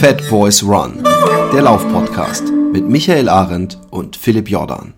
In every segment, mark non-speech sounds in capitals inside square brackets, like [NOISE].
Fat Boys Run, der Laufpodcast mit Michael Arendt und Philipp Jordan.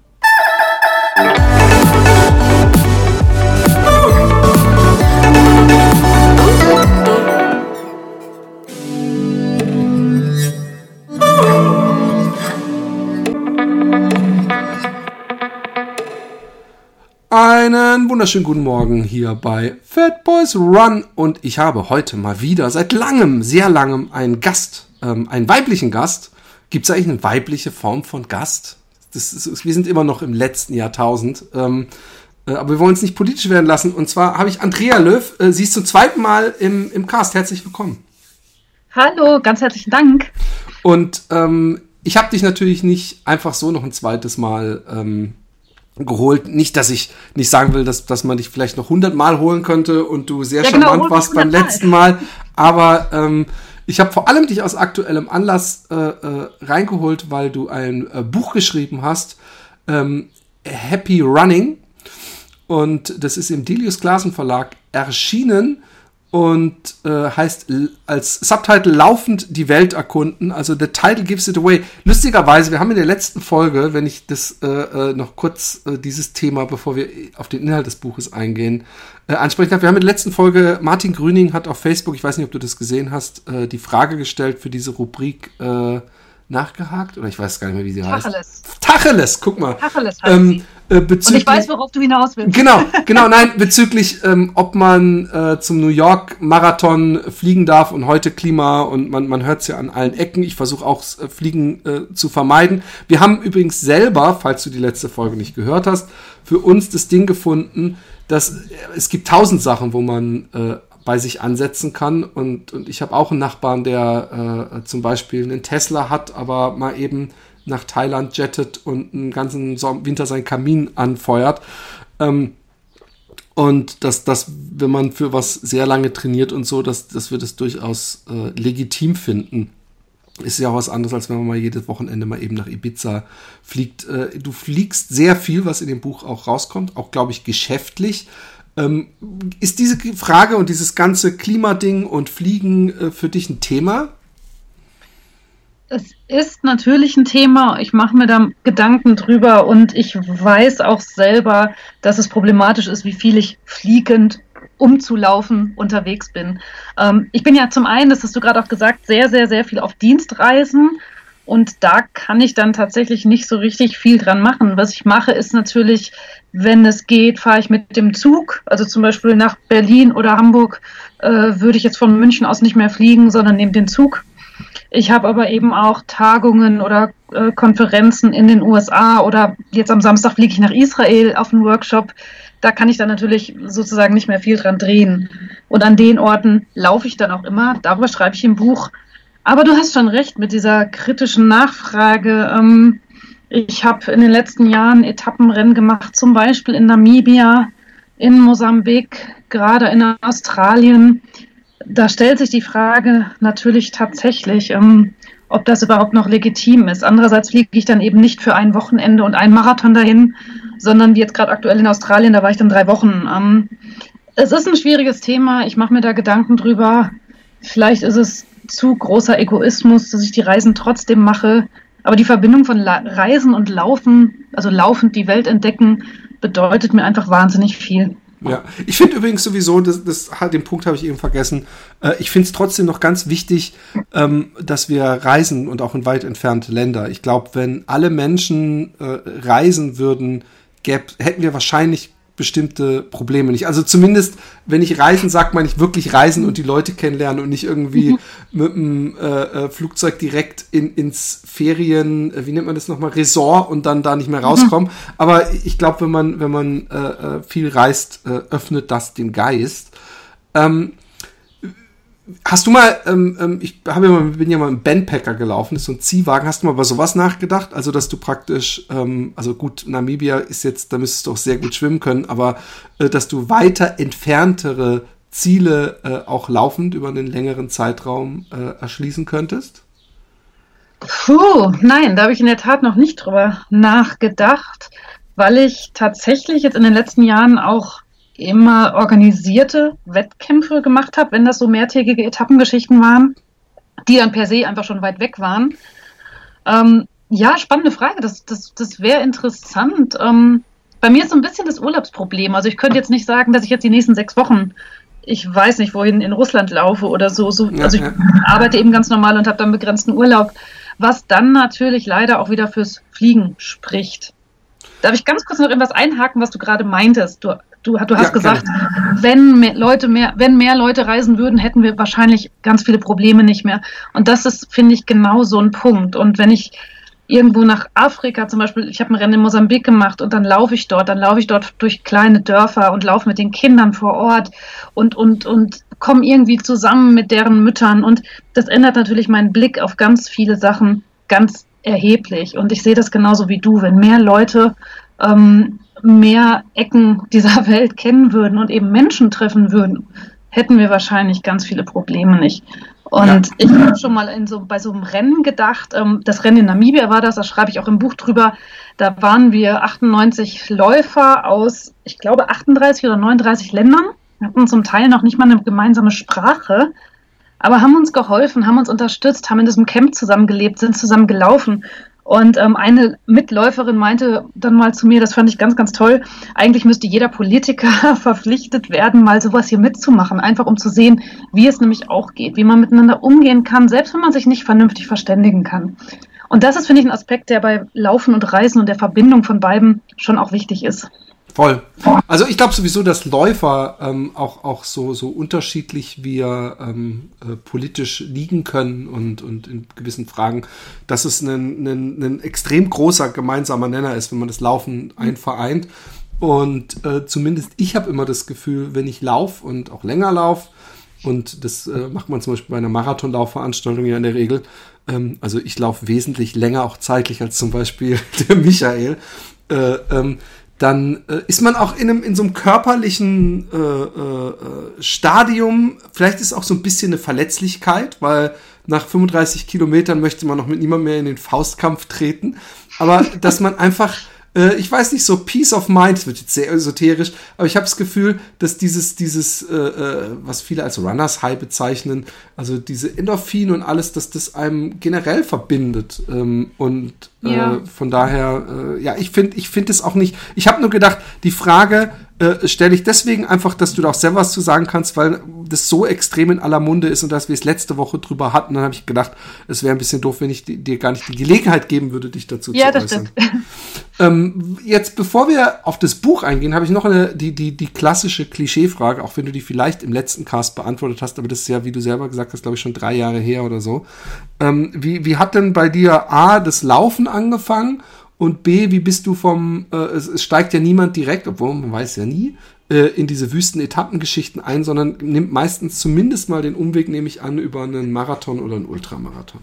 Einen wunderschönen guten Morgen hier bei Fat Boys Run und ich habe heute mal wieder seit langem, sehr langem einen Gast, ähm, einen weiblichen Gast. Gibt es eigentlich eine weibliche Form von Gast? Das ist, wir sind immer noch im letzten Jahrtausend, ähm, äh, aber wir wollen es nicht politisch werden lassen. Und zwar habe ich Andrea Löw, äh, sie ist zum zweiten Mal im, im Cast. Herzlich willkommen. Hallo, ganz herzlichen Dank. Und ähm, ich habe dich natürlich nicht einfach so noch ein zweites Mal ähm, geholt. Nicht, dass ich nicht sagen will, dass, dass man dich vielleicht noch hundertmal holen könnte und du sehr ja, genau, charmant warst beim letzten Mal. Aber ähm, ich habe vor allem dich aus aktuellem Anlass äh, äh, reingeholt, weil du ein äh, Buch geschrieben hast, ähm, Happy Running. Und das ist im Delius Glasen Verlag erschienen und äh, heißt als Subtitle laufend die Welt erkunden. Also the title gives it away. Lustigerweise, wir haben in der letzten Folge, wenn ich das äh, äh, noch kurz äh, dieses Thema, bevor wir auf den Inhalt des Buches eingehen, äh, ansprechen darf. Wir haben in der letzten Folge, Martin Grüning hat auf Facebook, ich weiß nicht, ob du das gesehen hast, äh, die Frage gestellt für diese Rubrik äh, nachgehakt oder ich weiß gar nicht mehr, wie sie Tacheles. heißt. Tacheles, guck mal. Tacheles heißt ähm, äh, Und ich weiß, worauf du hinaus willst. Genau, [LAUGHS] genau, nein, bezüglich, ähm, ob man äh, zum New York Marathon fliegen darf und heute Klima und man, man hört es ja an allen Ecken. Ich versuche auch äh, Fliegen äh, zu vermeiden. Wir haben übrigens selber, falls du die letzte Folge nicht gehört hast, für uns das Ding gefunden, dass äh, es gibt tausend Sachen, wo man äh, bei sich ansetzen kann. Und, und ich habe auch einen Nachbarn, der äh, zum Beispiel einen Tesla hat, aber mal eben nach Thailand jettet und einen ganzen Winter seinen Kamin anfeuert. Ähm, und dass, dass, wenn man für was sehr lange trainiert und so, dass, dass wir das durchaus äh, legitim finden. Ist ja auch was anderes, als wenn man mal jedes Wochenende mal eben nach Ibiza fliegt. Äh, du fliegst sehr viel, was in dem Buch auch rauskommt, auch glaube ich geschäftlich. Ähm, ist diese Frage und dieses ganze Klimading und Fliegen äh, für dich ein Thema? Es ist natürlich ein Thema. Ich mache mir da Gedanken drüber und ich weiß auch selber, dass es problematisch ist, wie viel ich fliegend umzulaufen unterwegs bin. Ähm, ich bin ja zum einen, das hast du gerade auch gesagt, sehr, sehr, sehr viel auf Dienstreisen. Und da kann ich dann tatsächlich nicht so richtig viel dran machen. Was ich mache, ist natürlich, wenn es geht, fahre ich mit dem Zug. Also zum Beispiel nach Berlin oder Hamburg äh, würde ich jetzt von München aus nicht mehr fliegen, sondern nehme den Zug. Ich habe aber eben auch Tagungen oder äh, Konferenzen in den USA oder jetzt am Samstag fliege ich nach Israel auf einen Workshop. Da kann ich dann natürlich sozusagen nicht mehr viel dran drehen. Und an den Orten laufe ich dann auch immer. Darüber schreibe ich im Buch aber du hast schon recht mit dieser kritischen Nachfrage. Ähm, ich habe in den letzten Jahren Etappenrennen gemacht, zum Beispiel in Namibia, in Mosambik, gerade in Australien. Da stellt sich die Frage natürlich tatsächlich, ähm, ob das überhaupt noch legitim ist. Andererseits fliege ich dann eben nicht für ein Wochenende und einen Marathon dahin, sondern wie jetzt gerade aktuell in Australien, da war ich dann drei Wochen. Ähm, es ist ein schwieriges Thema. Ich mache mir da Gedanken drüber. Vielleicht ist es zu großer Egoismus, dass ich die Reisen trotzdem mache. Aber die Verbindung von La Reisen und Laufen, also laufend die Welt entdecken, bedeutet mir einfach wahnsinnig viel. Ja, ich finde übrigens sowieso, das, das, den Punkt habe ich eben vergessen. Äh, ich finde es trotzdem noch ganz wichtig, ähm, dass wir reisen und auch in weit entfernte Länder. Ich glaube, wenn alle Menschen äh, reisen würden, gäb, hätten wir wahrscheinlich bestimmte Probleme nicht. Also zumindest, wenn ich reisen sagt man nicht wirklich reisen und die Leute kennenlernen und nicht irgendwie mhm. mit dem äh, äh, Flugzeug direkt in, ins Ferien, äh, wie nennt man das nochmal, Resort und dann da nicht mehr rauskommen. Mhm. Aber ich glaube, wenn man, wenn man äh, äh, viel reist, äh, öffnet das den Geist. Ähm, Hast du mal, ähm, ähm, ich habe ja mal, bin ja mal im Bandpacker gelaufen, ist so ein Ziehwagen. Hast du mal über sowas nachgedacht? Also, dass du praktisch, ähm, also gut, Namibia ist jetzt, da müsstest du auch sehr gut schwimmen können, aber äh, dass du weiter entferntere Ziele äh, auch laufend über einen längeren Zeitraum äh, erschließen könntest? Puh, nein, da habe ich in der Tat noch nicht drüber nachgedacht, weil ich tatsächlich jetzt in den letzten Jahren auch immer organisierte Wettkämpfe gemacht habe, wenn das so mehrtägige Etappengeschichten waren. die dann per se einfach schon weit weg waren. Ähm, ja, spannende Frage. Das, das, das wäre interessant. Ähm, bei mir ist so ein bisschen das Urlaubsproblem. Also ich könnte jetzt nicht sagen, dass ich jetzt die nächsten sechs Wochen, ich weiß nicht, wohin in Russland laufe oder so. so ja, also ich ja. arbeite eben ganz normal und habe dann begrenzten Urlaub, was dann natürlich leider auch wieder fürs Fliegen spricht. Darf ich ganz kurz noch etwas einhaken, was du gerade meintest? Du, du, du hast ja, gesagt, wenn mehr Leute mehr, wenn mehr Leute reisen würden, hätten wir wahrscheinlich ganz viele Probleme nicht mehr. Und das ist, finde ich, genau so ein Punkt. Und wenn ich irgendwo nach Afrika zum Beispiel, ich habe ein Rennen in Mosambik gemacht und dann laufe ich dort, dann laufe ich dort durch kleine Dörfer und laufe mit den Kindern vor Ort und, und, und komme irgendwie zusammen mit deren Müttern und das ändert natürlich meinen Blick auf ganz viele Sachen ganz erheblich und ich sehe das genauso wie du, wenn mehr Leute ähm, mehr Ecken dieser [LAUGHS] Welt kennen würden und eben Menschen treffen würden, hätten wir wahrscheinlich ganz viele Probleme nicht. Und ja. ich habe schon mal in so, bei so einem Rennen gedacht, ähm, das Rennen in Namibia war das, da schreibe ich auch im Buch drüber, da waren wir 98 Läufer aus, ich glaube, 38 oder 39 Ländern, hatten zum Teil noch nicht mal eine gemeinsame Sprache, aber haben uns geholfen, haben uns unterstützt, haben in diesem Camp zusammengelebt, sind zusammen gelaufen. Und ähm, eine Mitläuferin meinte dann mal zu mir, das fand ich ganz, ganz toll, eigentlich müsste jeder Politiker [LAUGHS] verpflichtet werden, mal sowas hier mitzumachen, einfach um zu sehen, wie es nämlich auch geht, wie man miteinander umgehen kann, selbst wenn man sich nicht vernünftig verständigen kann. Und das ist, finde ich, ein Aspekt, der bei Laufen und Reisen und der Verbindung von beiden schon auch wichtig ist. Voll. Also ich glaube sowieso, dass Läufer ähm, auch, auch so, so unterschiedlich wir ähm, äh, politisch liegen können und, und in gewissen Fragen, dass es ein, ein, ein extrem großer gemeinsamer Nenner ist, wenn man das Laufen einvereint. Und äh, zumindest ich habe immer das Gefühl, wenn ich laufe und auch länger laufe, und das äh, macht man zum Beispiel bei einer Marathonlaufveranstaltung ja in der Regel, ähm, also ich laufe wesentlich länger auch zeitlich als zum Beispiel [LAUGHS] der Michael, äh, ähm, dann äh, ist man auch in, einem, in so einem körperlichen äh, äh, Stadium, vielleicht ist auch so ein bisschen eine Verletzlichkeit, weil nach 35 Kilometern möchte man noch mit niemandem mehr in den Faustkampf treten, aber dass man einfach äh, ich weiß nicht, so Peace of Mind, wird jetzt sehr esoterisch, aber ich habe das Gefühl, dass dieses, dieses, äh, äh, was viele als Runners High bezeichnen, also diese Endorphin und alles, dass das einem generell verbindet. Ähm, und äh, ja. von daher, äh, ja, ich finde ich finde es auch nicht, ich habe nur gedacht, die Frage, äh, stelle ich deswegen einfach, dass du da auch selber was zu sagen kannst, weil das so extrem in aller Munde ist und dass wir es letzte Woche drüber hatten. Dann habe ich gedacht, es wäre ein bisschen doof, wenn ich dir gar nicht die Gelegenheit geben würde, dich dazu ja, zu äußern. Ja, das stimmt. Ähm, jetzt, bevor wir auf das Buch eingehen, habe ich noch eine, die, die, die klassische Klischeefrage, auch wenn du die vielleicht im letzten Cast beantwortet hast, aber das ist ja, wie du selber gesagt hast, glaube ich, schon drei Jahre her oder so. Ähm, wie, wie hat denn bei dir A, das Laufen angefangen und B, wie bist du vom, äh, es, es, steigt ja niemand direkt, obwohl man weiß ja nie, äh, in diese Wüsten-Etappengeschichten ein, sondern nimmt meistens zumindest mal den Umweg, nehme ich an, über einen Marathon oder einen Ultramarathon.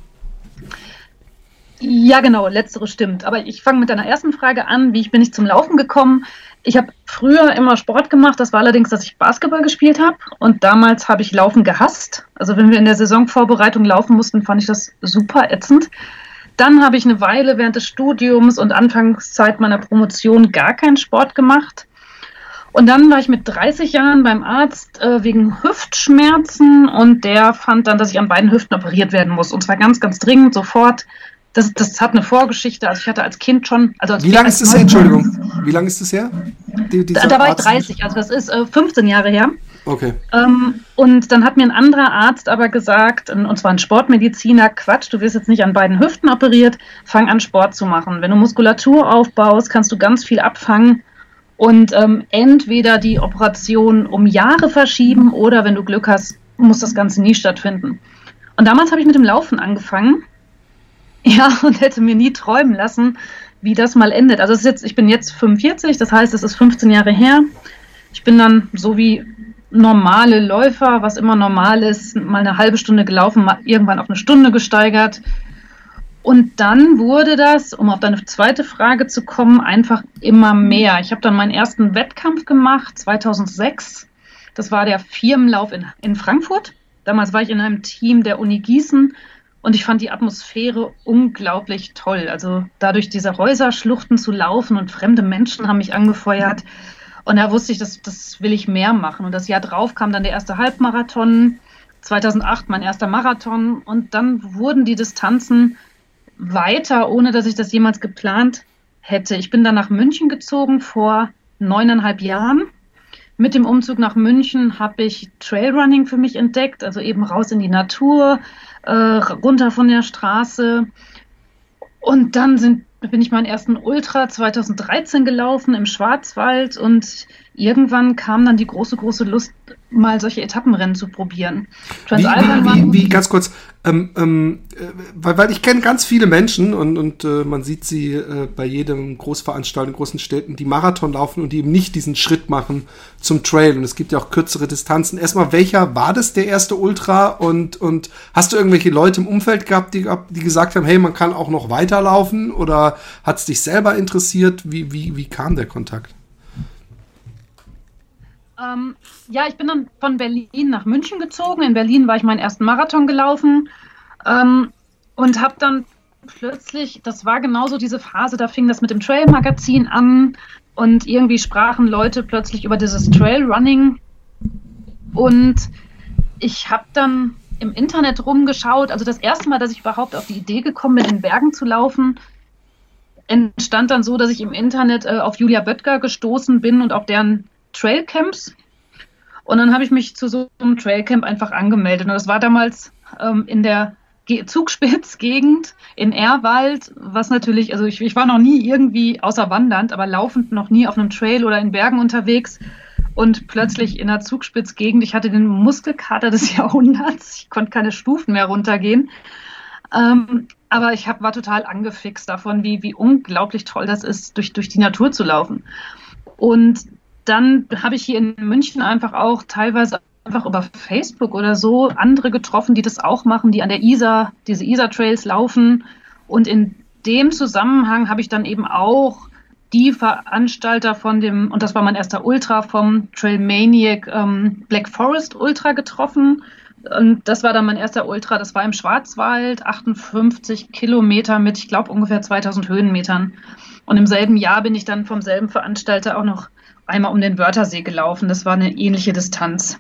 Ja, genau, letztere stimmt. Aber ich fange mit deiner ersten Frage an. Wie bin ich zum Laufen gekommen? Ich habe früher immer Sport gemacht. Das war allerdings, dass ich Basketball gespielt habe. Und damals habe ich Laufen gehasst. Also wenn wir in der Saisonvorbereitung laufen mussten, fand ich das super ätzend. Dann habe ich eine Weile während des Studiums und Anfangszeit meiner Promotion gar keinen Sport gemacht. Und dann war ich mit 30 Jahren beim Arzt äh, wegen Hüftschmerzen und der fand dann, dass ich an beiden Hüften operiert werden muss. Und zwar ganz, ganz dringend, sofort. Das, das hat eine Vorgeschichte. Also ich hatte als Kind schon. Also als Wie lange ist das her? Entschuldigung. Wie lange ist das her? Die, da, da, war ich 30, also das ist äh, 15 Jahre her. Okay. Ähm, und dann hat mir ein anderer Arzt aber gesagt, und zwar ein Sportmediziner, Quatsch, du wirst jetzt nicht an beiden Hüften operiert, fang an Sport zu machen. Wenn du Muskulatur aufbaust, kannst du ganz viel abfangen und ähm, entweder die Operation um Jahre verschieben oder wenn du Glück hast, muss das Ganze nie stattfinden. Und damals habe ich mit dem Laufen angefangen. [LAUGHS] Ja, und hätte mir nie träumen lassen, wie das mal endet. Also jetzt, ich bin jetzt 45, das heißt, es ist 15 Jahre her. Ich bin dann so wie normale Läufer, was immer normal ist, mal eine halbe Stunde gelaufen, mal irgendwann auf eine Stunde gesteigert. Und dann wurde das, um auf deine zweite Frage zu kommen, einfach immer mehr. Ich habe dann meinen ersten Wettkampf gemacht, 2006. Das war der Firmenlauf in, in Frankfurt. Damals war ich in einem Team der Uni Gießen und ich fand die Atmosphäre unglaublich toll. Also dadurch diese Häuserschluchten zu laufen und fremde Menschen haben mich angefeuert. Und da wusste ich, das, das will ich mehr machen. Und das Jahr drauf kam dann der erste Halbmarathon. 2008 mein erster Marathon und dann wurden die Distanzen weiter, ohne dass ich das jemals geplant hätte. Ich bin dann nach München gezogen vor neuneinhalb Jahren. Mit dem Umzug nach München habe ich Trailrunning für mich entdeckt, also eben raus in die Natur, äh, runter von der Straße. Und dann sind, bin ich meinen ersten Ultra 2013 gelaufen im Schwarzwald und irgendwann kam dann die große, große Lust, mal solche Etappenrennen zu probieren. Wie, wie, wie, wie, ganz kurz, ähm, ähm, äh, weil, weil ich kenne ganz viele Menschen und, und äh, man sieht sie äh, bei jedem Großveranstaltung in großen Städten, die Marathon laufen und die eben nicht diesen Schritt machen zum Trail. Und es gibt ja auch kürzere Distanzen. Erstmal, welcher war das der erste Ultra? Und, und hast du irgendwelche Leute im Umfeld gehabt, die, die gesagt haben, hey, man kann auch noch weiterlaufen? Oder hat es dich selber interessiert? Wie, wie, wie kam der Kontakt? Ähm, ja, ich bin dann von Berlin nach München gezogen. In Berlin war ich meinen ersten Marathon gelaufen ähm, und habe dann plötzlich, das war genauso diese Phase, da fing das mit dem Trail-Magazin an und irgendwie sprachen Leute plötzlich über dieses Trail-Running und ich habe dann im Internet rumgeschaut. Also das erste Mal, dass ich überhaupt auf die Idee gekommen bin, in Bergen zu laufen, entstand dann so, dass ich im Internet äh, auf Julia Böttger gestoßen bin und auf deren Trailcamps. Und dann habe ich mich zu so einem Trailcamp einfach angemeldet. Und das war damals ähm, in der Zugspitzgegend in Erwald, was natürlich, also ich, ich war noch nie irgendwie außer wandernd, aber laufend noch nie auf einem Trail oder in Bergen unterwegs. Und plötzlich in der Zugspitzgegend, ich hatte den Muskelkater des [LAUGHS] Jahrhunderts, ich konnte keine Stufen mehr runtergehen. Ähm, aber ich hab, war total angefixt davon, wie, wie unglaublich toll das ist, durch, durch die Natur zu laufen. Und dann habe ich hier in München einfach auch teilweise einfach über Facebook oder so andere getroffen, die das auch machen, die an der Isar, diese Isar-Trails laufen. Und in dem Zusammenhang habe ich dann eben auch die Veranstalter von dem, und das war mein erster Ultra vom Trailmaniac ähm, Black Forest Ultra getroffen. Und das war dann mein erster Ultra, das war im Schwarzwald, 58 Kilometer mit, ich glaube, ungefähr 2000 Höhenmetern. Und im selben Jahr bin ich dann vom selben Veranstalter auch noch einmal um den Wörthersee gelaufen. Das war eine ähnliche Distanz.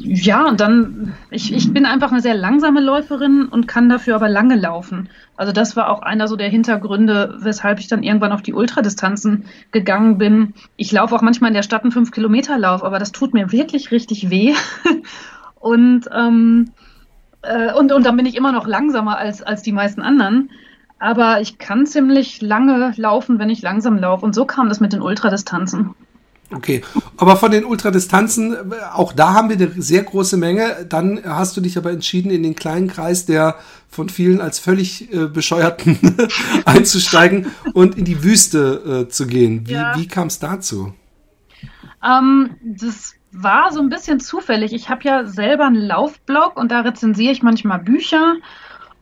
Ja, und dann, ich, ich bin einfach eine sehr langsame Läuferin und kann dafür aber lange laufen. Also das war auch einer so der Hintergründe, weshalb ich dann irgendwann auf die Ultradistanzen gegangen bin. Ich laufe auch manchmal in der Stadt einen 5-Kilometer-Lauf, aber das tut mir wirklich richtig weh. [LAUGHS] und, ähm, äh, und, und dann bin ich immer noch langsamer als, als die meisten anderen. Aber ich kann ziemlich lange laufen, wenn ich langsam laufe. Und so kam das mit den Ultradistanzen. Okay, aber von den Ultradistanzen, auch da haben wir eine sehr große Menge. Dann hast du dich aber entschieden, in den kleinen Kreis der von vielen als völlig äh, bescheuerten [LAUGHS] einzusteigen und in die Wüste äh, zu gehen. Wie, ja. wie kam es dazu? Ähm, das war so ein bisschen zufällig. Ich habe ja selber einen Laufblog und da rezensiere ich manchmal Bücher.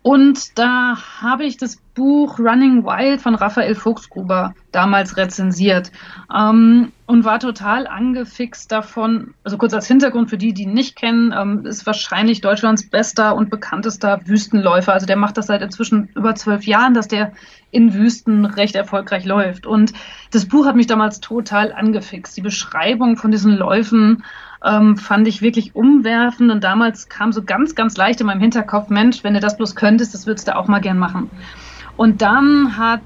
Und da habe ich das Buch Running Wild von Raphael Fuchsgruber damals rezensiert ähm, und war total angefixt davon. Also kurz als Hintergrund für die, die ihn nicht kennen, ähm, ist wahrscheinlich Deutschlands bester und bekanntester Wüstenläufer. Also der macht das seit inzwischen über zwölf Jahren, dass der in Wüsten recht erfolgreich läuft. Und das Buch hat mich damals total angefixt. Die Beschreibung von diesen Läufen ähm, fand ich wirklich umwerfend. Und damals kam so ganz, ganz leicht in meinem Hinterkopf, Mensch, wenn du das bloß könntest, das würdest du auch mal gern machen. Und dann hat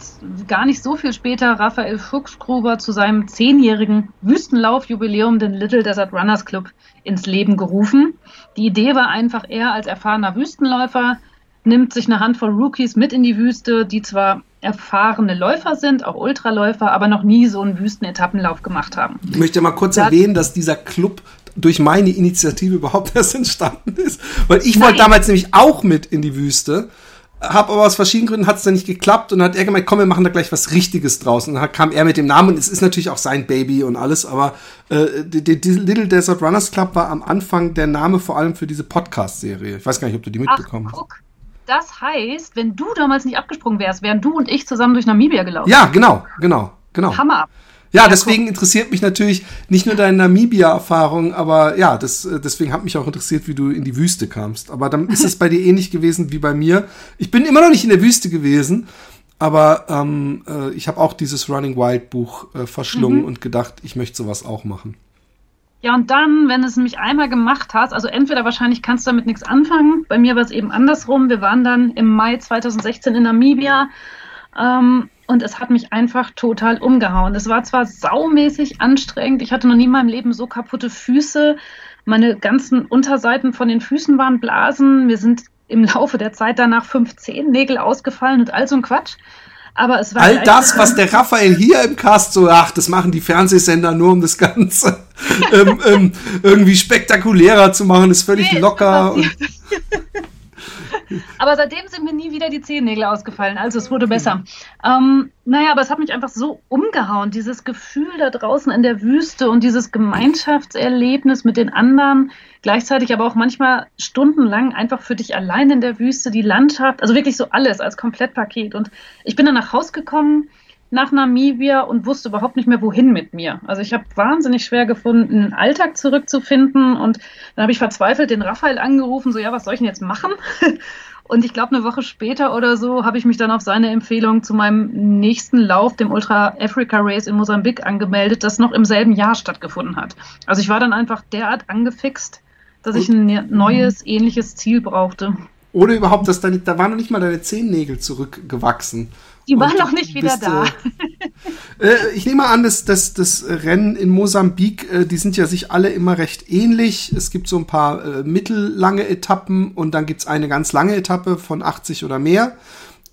gar nicht so viel später Raphael Fuchsgruber zu seinem zehnjährigen Wüstenlaufjubiläum den Little Desert Runners Club ins Leben gerufen. Die Idee war einfach, er als erfahrener Wüstenläufer nimmt sich eine Handvoll Rookies mit in die Wüste, die zwar erfahrene Läufer sind, auch Ultraläufer, aber noch nie so einen Wüstenetappenlauf gemacht haben. Ich möchte mal kurz das erwähnen, dass dieser Club durch meine Initiative überhaupt [LAUGHS] erst entstanden ist. Weil ich wollte damals nämlich auch mit in die Wüste, habe aber aus verschiedenen Gründen hat es dann nicht geklappt und dann hat er gemeint, komm, wir machen da gleich was Richtiges draus. Und dann kam er mit dem Namen und es ist natürlich auch sein Baby und alles, aber äh, die, die, die Little Desert Runners Club war am Anfang der Name vor allem für diese Podcast-Serie. Ich weiß gar nicht, ob du die mitbekommen Ach, guck. hast. Das heißt, wenn du damals nicht abgesprungen wärst, wären du und ich zusammen durch Namibia gelaufen. Ja, genau, genau, genau. Hammer. Ja, deswegen interessiert mich natürlich nicht nur deine Namibia-Erfahrung, aber ja, das, äh, deswegen hat mich auch interessiert, wie du in die Wüste kamst. Aber dann ist es [LAUGHS] bei dir ähnlich gewesen wie bei mir. Ich bin immer noch nicht in der Wüste gewesen, aber ähm, äh, ich habe auch dieses Running Wild Buch äh, verschlungen mhm. und gedacht, ich möchte sowas auch machen. Ja, und dann, wenn du es nämlich einmal gemacht hast, also entweder wahrscheinlich kannst du damit nichts anfangen. Bei mir war es eben andersrum. Wir waren dann im Mai 2016 in Namibia ähm, und es hat mich einfach total umgehauen. Es war zwar saumäßig anstrengend, ich hatte noch nie in meinem Leben so kaputte Füße. Meine ganzen Unterseiten von den Füßen waren Blasen. Mir sind im Laufe der Zeit danach fünf Zehennägel ausgefallen und all so ein Quatsch. Aber es war All das, was der Raphael hier im Cast so, ach, das machen die Fernsehsender nur, um das Ganze [LAUGHS] ähm, ähm, irgendwie spektakulärer zu machen, ist völlig nee, locker. [LAUGHS] Aber seitdem sind mir nie wieder die Zehennägel ausgefallen. Also es wurde besser. Ähm, naja, aber es hat mich einfach so umgehauen. Dieses Gefühl da draußen in der Wüste und dieses Gemeinschaftserlebnis mit den anderen. Gleichzeitig aber auch manchmal stundenlang einfach für dich allein in der Wüste, die Landschaft. Also wirklich so alles als Komplettpaket. Und ich bin dann nach Haus gekommen nach Namibia und wusste überhaupt nicht mehr, wohin mit mir. Also ich habe wahnsinnig schwer gefunden, einen Alltag zurückzufinden und dann habe ich verzweifelt den Raphael angerufen, so ja, was soll ich denn jetzt machen? [LAUGHS] Und ich glaube, eine Woche später oder so habe ich mich dann auf seine Empfehlung zu meinem nächsten Lauf, dem Ultra Africa Race in Mosambik, angemeldet, das noch im selben Jahr stattgefunden hat. Also ich war dann einfach derart angefixt, dass ich ein neues, ähnliches Ziel brauchte. Oder überhaupt, dass deine, da waren noch nicht mal deine Zehennägel zurückgewachsen. Die waren noch nicht wieder bist, da. Äh, [LAUGHS] äh, ich nehme an, dass, dass das Rennen in Mosambik, äh, die sind ja sich alle immer recht ähnlich. Es gibt so ein paar äh, mittellange Etappen und dann gibt es eine ganz lange Etappe von 80 oder mehr.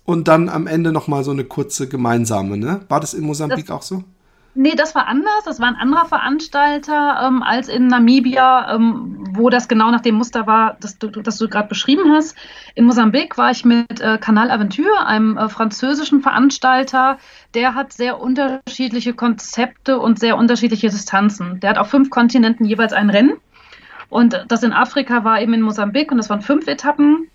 Und dann am Ende noch mal so eine kurze gemeinsame, ne? War das in Mosambik das, auch so? Nee, das war anders. Das war ein anderer Veranstalter ähm, als in Namibia, ähm, wo das genau nach dem Muster war, das du, das du gerade beschrieben hast. In Mosambik war ich mit äh, Canal Aventure, einem äh, französischen Veranstalter. Der hat sehr unterschiedliche Konzepte und sehr unterschiedliche Distanzen. Der hat auf fünf Kontinenten jeweils ein Rennen. Und das in Afrika war eben in Mosambik und das waren fünf Etappen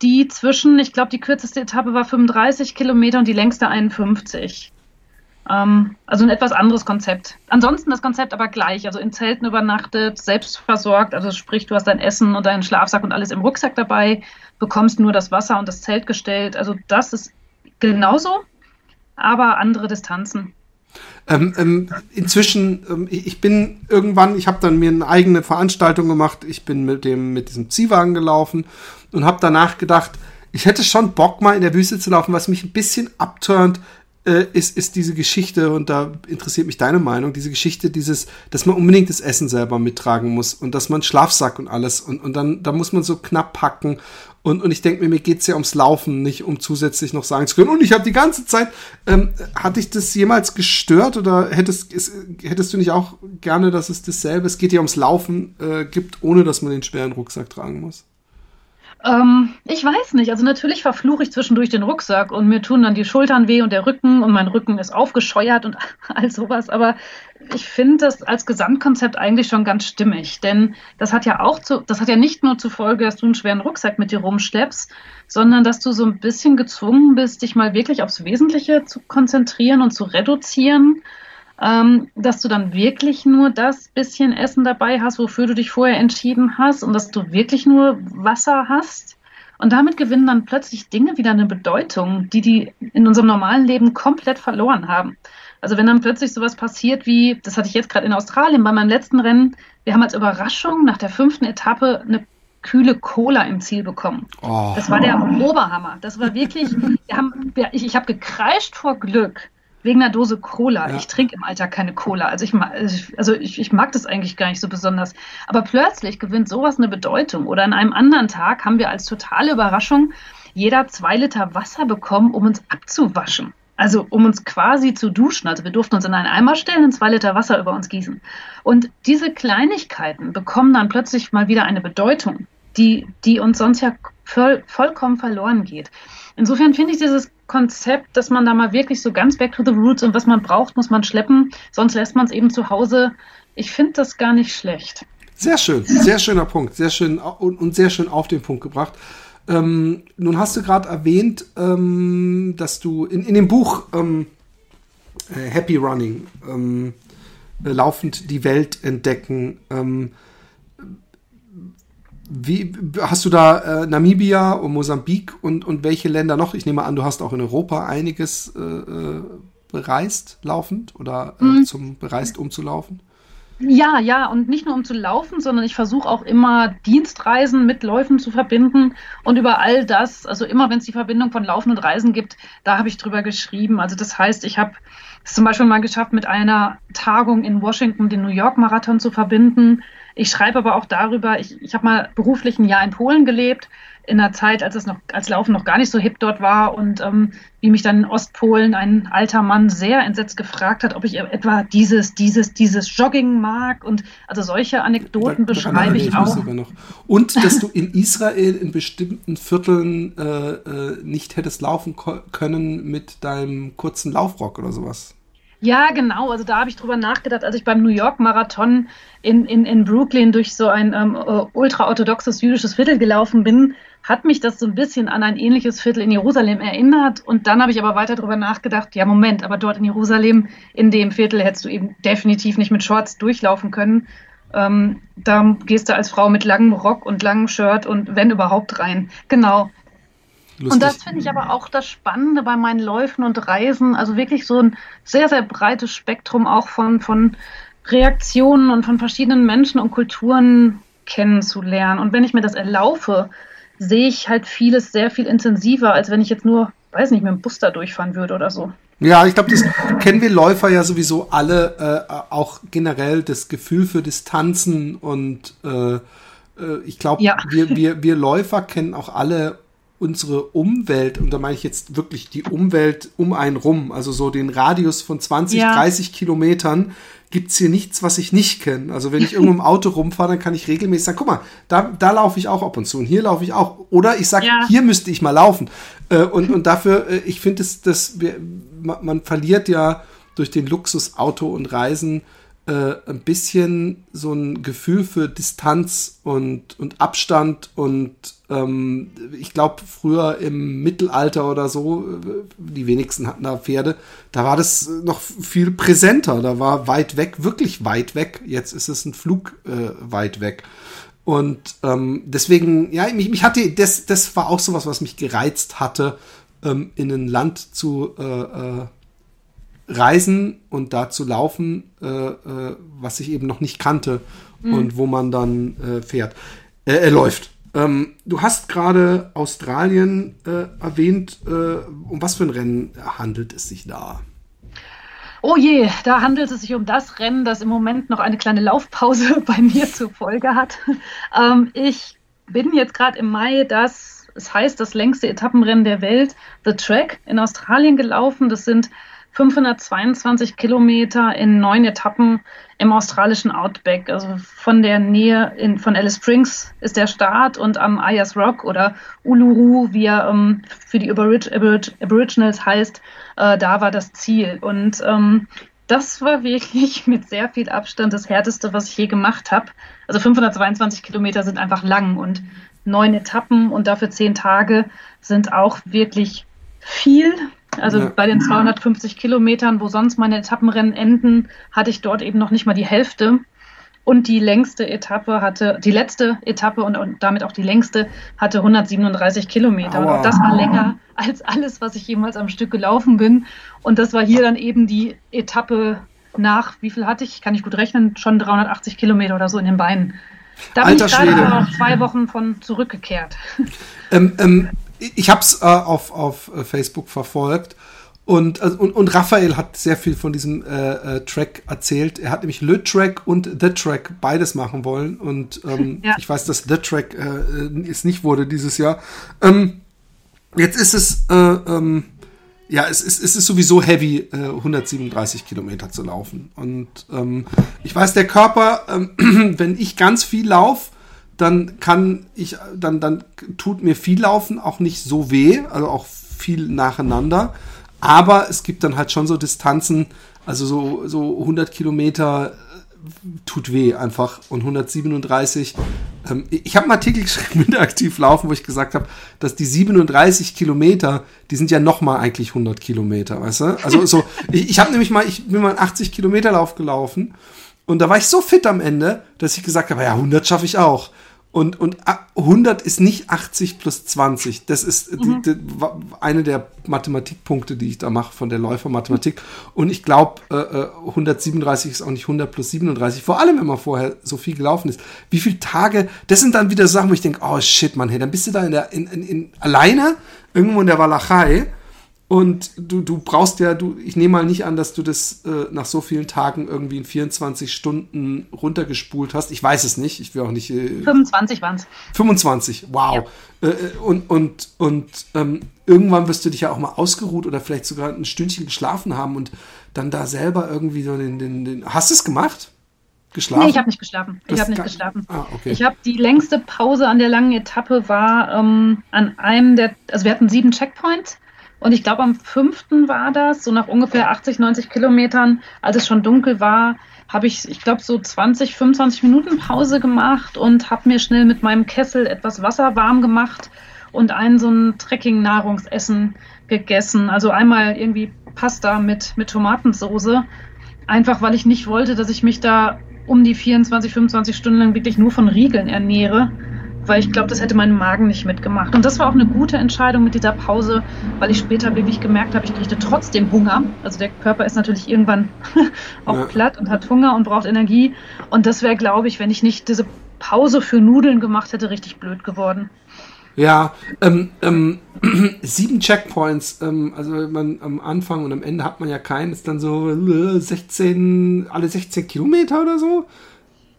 die zwischen, ich glaube, die kürzeste Etappe war 35 Kilometer und die längste 51. Ähm, also ein etwas anderes Konzept. Ansonsten das Konzept aber gleich. Also in Zelten übernachtet, selbst versorgt. Also sprich, du hast dein Essen und deinen Schlafsack und alles im Rucksack dabei, bekommst nur das Wasser und das Zelt gestellt. Also das ist genauso, aber andere Distanzen. Ähm, ähm, inzwischen, ähm, ich bin irgendwann, ich habe dann mir eine eigene Veranstaltung gemacht. Ich bin mit dem mit diesem Ziehwagen gelaufen und habe danach gedacht, ich hätte schon Bock mal in der Wüste zu laufen, was mich ein bisschen abturnt, äh, ist, ist diese Geschichte, und da interessiert mich deine Meinung, diese Geschichte, dieses, dass man unbedingt das Essen selber mittragen muss und dass man Schlafsack und alles und, und dann, da muss man so knapp packen. Und, und ich denke mir, mir geht's ja ums Laufen, nicht um zusätzlich noch sagen zu können. Und ich habe die ganze Zeit, ähm, hat dich das jemals gestört oder hättest, ist, hättest du nicht auch gerne, dass es dasselbe, es geht ja ums Laufen äh, gibt, ohne dass man den schweren Rucksack tragen muss? Ähm, ich weiß nicht. Also natürlich verfluche ich zwischendurch den Rucksack und mir tun dann die Schultern weh und der Rücken und mein Rücken ist aufgescheuert und [LAUGHS] all sowas. Aber ich finde das als Gesamtkonzept eigentlich schon ganz stimmig. Denn das hat ja auch zu, das hat ja nicht nur zur Folge, dass du einen schweren Rucksack mit dir rumschleppst, sondern dass du so ein bisschen gezwungen bist, dich mal wirklich aufs Wesentliche zu konzentrieren und zu reduzieren ähm, dass du dann wirklich nur das bisschen Essen dabei hast, wofür du dich vorher entschieden hast und dass du wirklich nur Wasser hast. Und damit gewinnen dann plötzlich Dinge wieder eine Bedeutung, die die in unserem normalen Leben komplett verloren haben. Also wenn dann plötzlich sowas passiert wie, das hatte ich jetzt gerade in Australien bei meinem letzten Rennen, wir haben als Überraschung nach der fünften Etappe eine kühle Cola im Ziel bekommen. Oh. Das war der Oberhammer. Das war wirklich, wir haben, ich, ich habe gekreischt vor Glück, Wegen einer Dose Cola. Ja. Ich trinke im Alltag keine Cola. Also ich, also ich, ich mag das eigentlich gar nicht so besonders. Aber plötzlich gewinnt sowas eine Bedeutung. Oder an einem anderen Tag haben wir als totale Überraschung jeder zwei Liter Wasser bekommen, um uns abzuwaschen. Also um uns quasi zu duschen. Also wir durften uns in einen Eimer stellen und zwei Liter Wasser über uns gießen. Und diese Kleinigkeiten bekommen dann plötzlich mal wieder eine Bedeutung, die, die uns sonst ja voll, vollkommen verloren geht. Insofern finde ich dieses Konzept, dass man da mal wirklich so ganz back to the roots und was man braucht, muss man schleppen, sonst lässt man es eben zu Hause. Ich finde das gar nicht schlecht. Sehr schön, sehr schöner Punkt, sehr schön und, sehr schön auf den Punkt gebracht. Ähm, nun hast du gerade erwähnt, ähm, dass du in, in dem Buch ähm, äh, Happy Running, ähm, äh, laufend die Welt entdecken, ähm, wie hast du da äh, Namibia und Mosambik und, und welche Länder noch? Ich nehme an, du hast auch in Europa einiges äh, äh bereist laufend oder äh, mhm. zum bereist umzulaufen. Ja, ja, und nicht nur um zu laufen, sondern ich versuche auch immer Dienstreisen mit Läufen zu verbinden und über all das, also immer wenn es die Verbindung von Laufen und Reisen gibt, da habe ich drüber geschrieben. Also das heißt, ich habe es zum Beispiel mal geschafft, mit einer Tagung in Washington den New York Marathon zu verbinden. Ich schreibe aber auch darüber, ich, ich habe mal beruflich ein Jahr in Polen gelebt in einer Zeit, als es noch, als Laufen noch gar nicht so hip dort war und ähm, wie mich dann in Ostpolen ein alter Mann sehr entsetzt gefragt hat, ob ich etwa dieses, dieses, dieses Jogging mag und also solche Anekdoten da, beschreibe ich, ich auch. Und dass du in Israel in bestimmten Vierteln äh, äh, nicht hättest laufen können mit deinem kurzen Laufrock oder sowas. Ja, genau. Also da habe ich drüber nachgedacht, als ich beim New York Marathon in, in, in Brooklyn durch so ein ähm, äh, ultraorthodoxes jüdisches Viertel gelaufen bin, hat mich das so ein bisschen an ein ähnliches Viertel in Jerusalem erinnert. Und dann habe ich aber weiter darüber nachgedacht, ja, Moment, aber dort in Jerusalem, in dem Viertel, hättest du eben definitiv nicht mit Shorts durchlaufen können. Ähm, da gehst du als Frau mit langem Rock und langem Shirt und wenn überhaupt rein. Genau. Lustig. Und das finde ich aber auch das Spannende bei meinen Läufen und Reisen. Also wirklich so ein sehr, sehr breites Spektrum auch von, von Reaktionen und von verschiedenen Menschen und Kulturen kennenzulernen. Und wenn ich mir das erlaufe, sehe ich halt vieles sehr viel intensiver, als wenn ich jetzt nur, weiß nicht, mit dem Bus da durchfahren würde oder so. Ja, ich glaube, das kennen wir Läufer ja sowieso alle, äh, auch generell das Gefühl für Distanzen und äh, äh ich glaube, ja. wir, wir, wir Läufer kennen auch alle unsere Umwelt, und da meine ich jetzt wirklich die Umwelt um einen rum, also so den Radius von 20, ja. 30 Kilometern, gibt's hier nichts, was ich nicht kenne. Also wenn ich irgendwo im Auto rumfahre, dann kann ich regelmäßig sagen, guck mal, da, da laufe ich auch ab und zu und hier laufe ich auch. Oder ich sage, ja. hier müsste ich mal laufen. Äh, und, und dafür, äh, ich finde, dass, dass wir, man, man verliert ja durch den Luxus Auto und Reisen äh, ein bisschen so ein Gefühl für Distanz und, und Abstand und ähm, ich glaube früher im Mittelalter oder so, äh, die wenigsten hatten da Pferde, da war das noch viel präsenter, da war weit weg, wirklich weit weg, jetzt ist es ein Flug äh, weit weg. Und ähm, deswegen, ja, mich, mich hatte, das, das war auch sowas, was mich gereizt hatte, ähm, in ein Land zu äh, äh, reisen und da zu laufen, äh, äh, was ich eben noch nicht kannte mhm. und wo man dann äh, fährt, äh, er läuft. Ähm, du hast gerade Australien äh, erwähnt. Äh, um was für ein Rennen handelt es sich da? Oh je, da handelt es sich um das Rennen, das im Moment noch eine kleine Laufpause [LAUGHS] bei mir zur Folge hat. Ähm, ich bin jetzt gerade im Mai das, es heißt das längste Etappenrennen der Welt, The Track in Australien gelaufen. Das sind 522 Kilometer in neun Etappen im australischen Outback. Also von der Nähe in, von Alice Springs ist der Start und am Ayers Rock oder Uluru, wie er ähm, für die Aborig Aborig Aboriginals heißt, äh, da war das Ziel. Und ähm, das war wirklich [LAUGHS] mit sehr viel Abstand das härteste, was ich je gemacht habe. Also 522 Kilometer sind einfach lang und neun Etappen und dafür zehn Tage sind auch wirklich viel. Also ja. bei den 250 Kilometern, wo sonst meine Etappenrennen enden, hatte ich dort eben noch nicht mal die Hälfte. Und die längste Etappe hatte, die letzte Etappe und, und damit auch die längste, hatte 137 Kilometer. Aua. Und das war länger als alles, was ich jemals am Stück gelaufen bin. Und das war hier dann eben die Etappe nach, wie viel hatte ich? Kann ich gut rechnen, schon 380 Kilometer oder so in den Beinen. Da Alter bin ich gerade noch zwei Wochen von zurückgekehrt. Ähm, ähm, ich habe es äh, auf, auf äh, Facebook verfolgt und, also, und, und Raphael hat sehr viel von diesem äh, äh, Track erzählt. Er hat nämlich Le Track und The Track beides machen wollen. Und ähm, [LAUGHS] ja. ich weiß, dass The Track äh, es nicht wurde dieses Jahr. Ähm, jetzt ist es, äh, ähm, ja, es ist, es ist sowieso heavy, äh, 137 Kilometer zu laufen. Und ähm, ich weiß, der Körper, ähm, [CLEARS THROAT] wenn ich ganz viel laufe, dann kann ich, dann, dann tut mir viel Laufen auch nicht so weh, also auch viel nacheinander. Aber es gibt dann halt schon so Distanzen, also so, so 100 Kilometer äh, tut weh einfach und 137. Ähm, ich habe einen Artikel [LAUGHS] geschrieben mit aktiv laufen, wo ich gesagt habe, dass die 37 Kilometer, die sind ja noch mal eigentlich 100 Kilometer, weißt du? Also so, [LAUGHS] ich, ich habe nämlich mal, ich bin mal einen 80 Kilometer Lauf gelaufen und da war ich so fit am Ende, dass ich gesagt habe, ja 100 schaffe ich auch. Und, und 100 ist nicht 80 plus 20. Das ist mhm. die, die, eine der Mathematikpunkte, die ich da mache von der Läufermathematik. Und ich glaube, äh, 137 ist auch nicht 100 plus 37. Vor allem, wenn man vorher so viel gelaufen ist. Wie viele Tage, das sind dann wieder Sachen, wo ich denke, oh shit, man, hey, dann bist du da in der, in, in, in alleine irgendwo in der Walachei und du, du brauchst ja, du, ich nehme mal nicht an, dass du das äh, nach so vielen Tagen irgendwie in 24 Stunden runtergespult hast. Ich weiß es nicht. Ich will auch nicht. Äh, 25 waren es. 25, wow. Ja. Äh, äh, und und, und ähm, irgendwann wirst du dich ja auch mal ausgeruht oder vielleicht sogar ein Stündchen geschlafen haben und dann da selber irgendwie so den. den, den hast du es gemacht? Geschlafen? Nee, ich habe nicht geschlafen. Ich habe nicht geschlafen. Ah, okay. Ich habe die längste Pause an der langen Etappe war ähm, an einem der, also wir hatten sieben Checkpoints und ich glaube, am fünften war das, so nach ungefähr 80, 90 Kilometern, als es schon dunkel war, habe ich, ich glaube, so 20, 25 Minuten Pause gemacht und habe mir schnell mit meinem Kessel etwas Wasser warm gemacht und ein so ein Trekking-Nahrungsessen gegessen. Also einmal irgendwie Pasta mit, mit Tomatensoße. Einfach weil ich nicht wollte, dass ich mich da um die 24, 25 Stunden lang wirklich nur von Riegeln ernähre weil ich glaube, das hätte mein Magen nicht mitgemacht. Und das war auch eine gute Entscheidung mit dieser Pause, weil ich später wirklich gemerkt habe, ich kriegte trotzdem Hunger. Also der Körper ist natürlich irgendwann [LAUGHS] auch ja. platt und hat Hunger und braucht Energie. Und das wäre, glaube ich, wenn ich nicht diese Pause für Nudeln gemacht hätte, richtig blöd geworden. Ja, ähm, ähm, [CLEARS THROAT] sieben Checkpoints, ähm, also man am Anfang und am Ende hat man ja keinen, ist dann so 16, äh, alle 16 Kilometer oder so.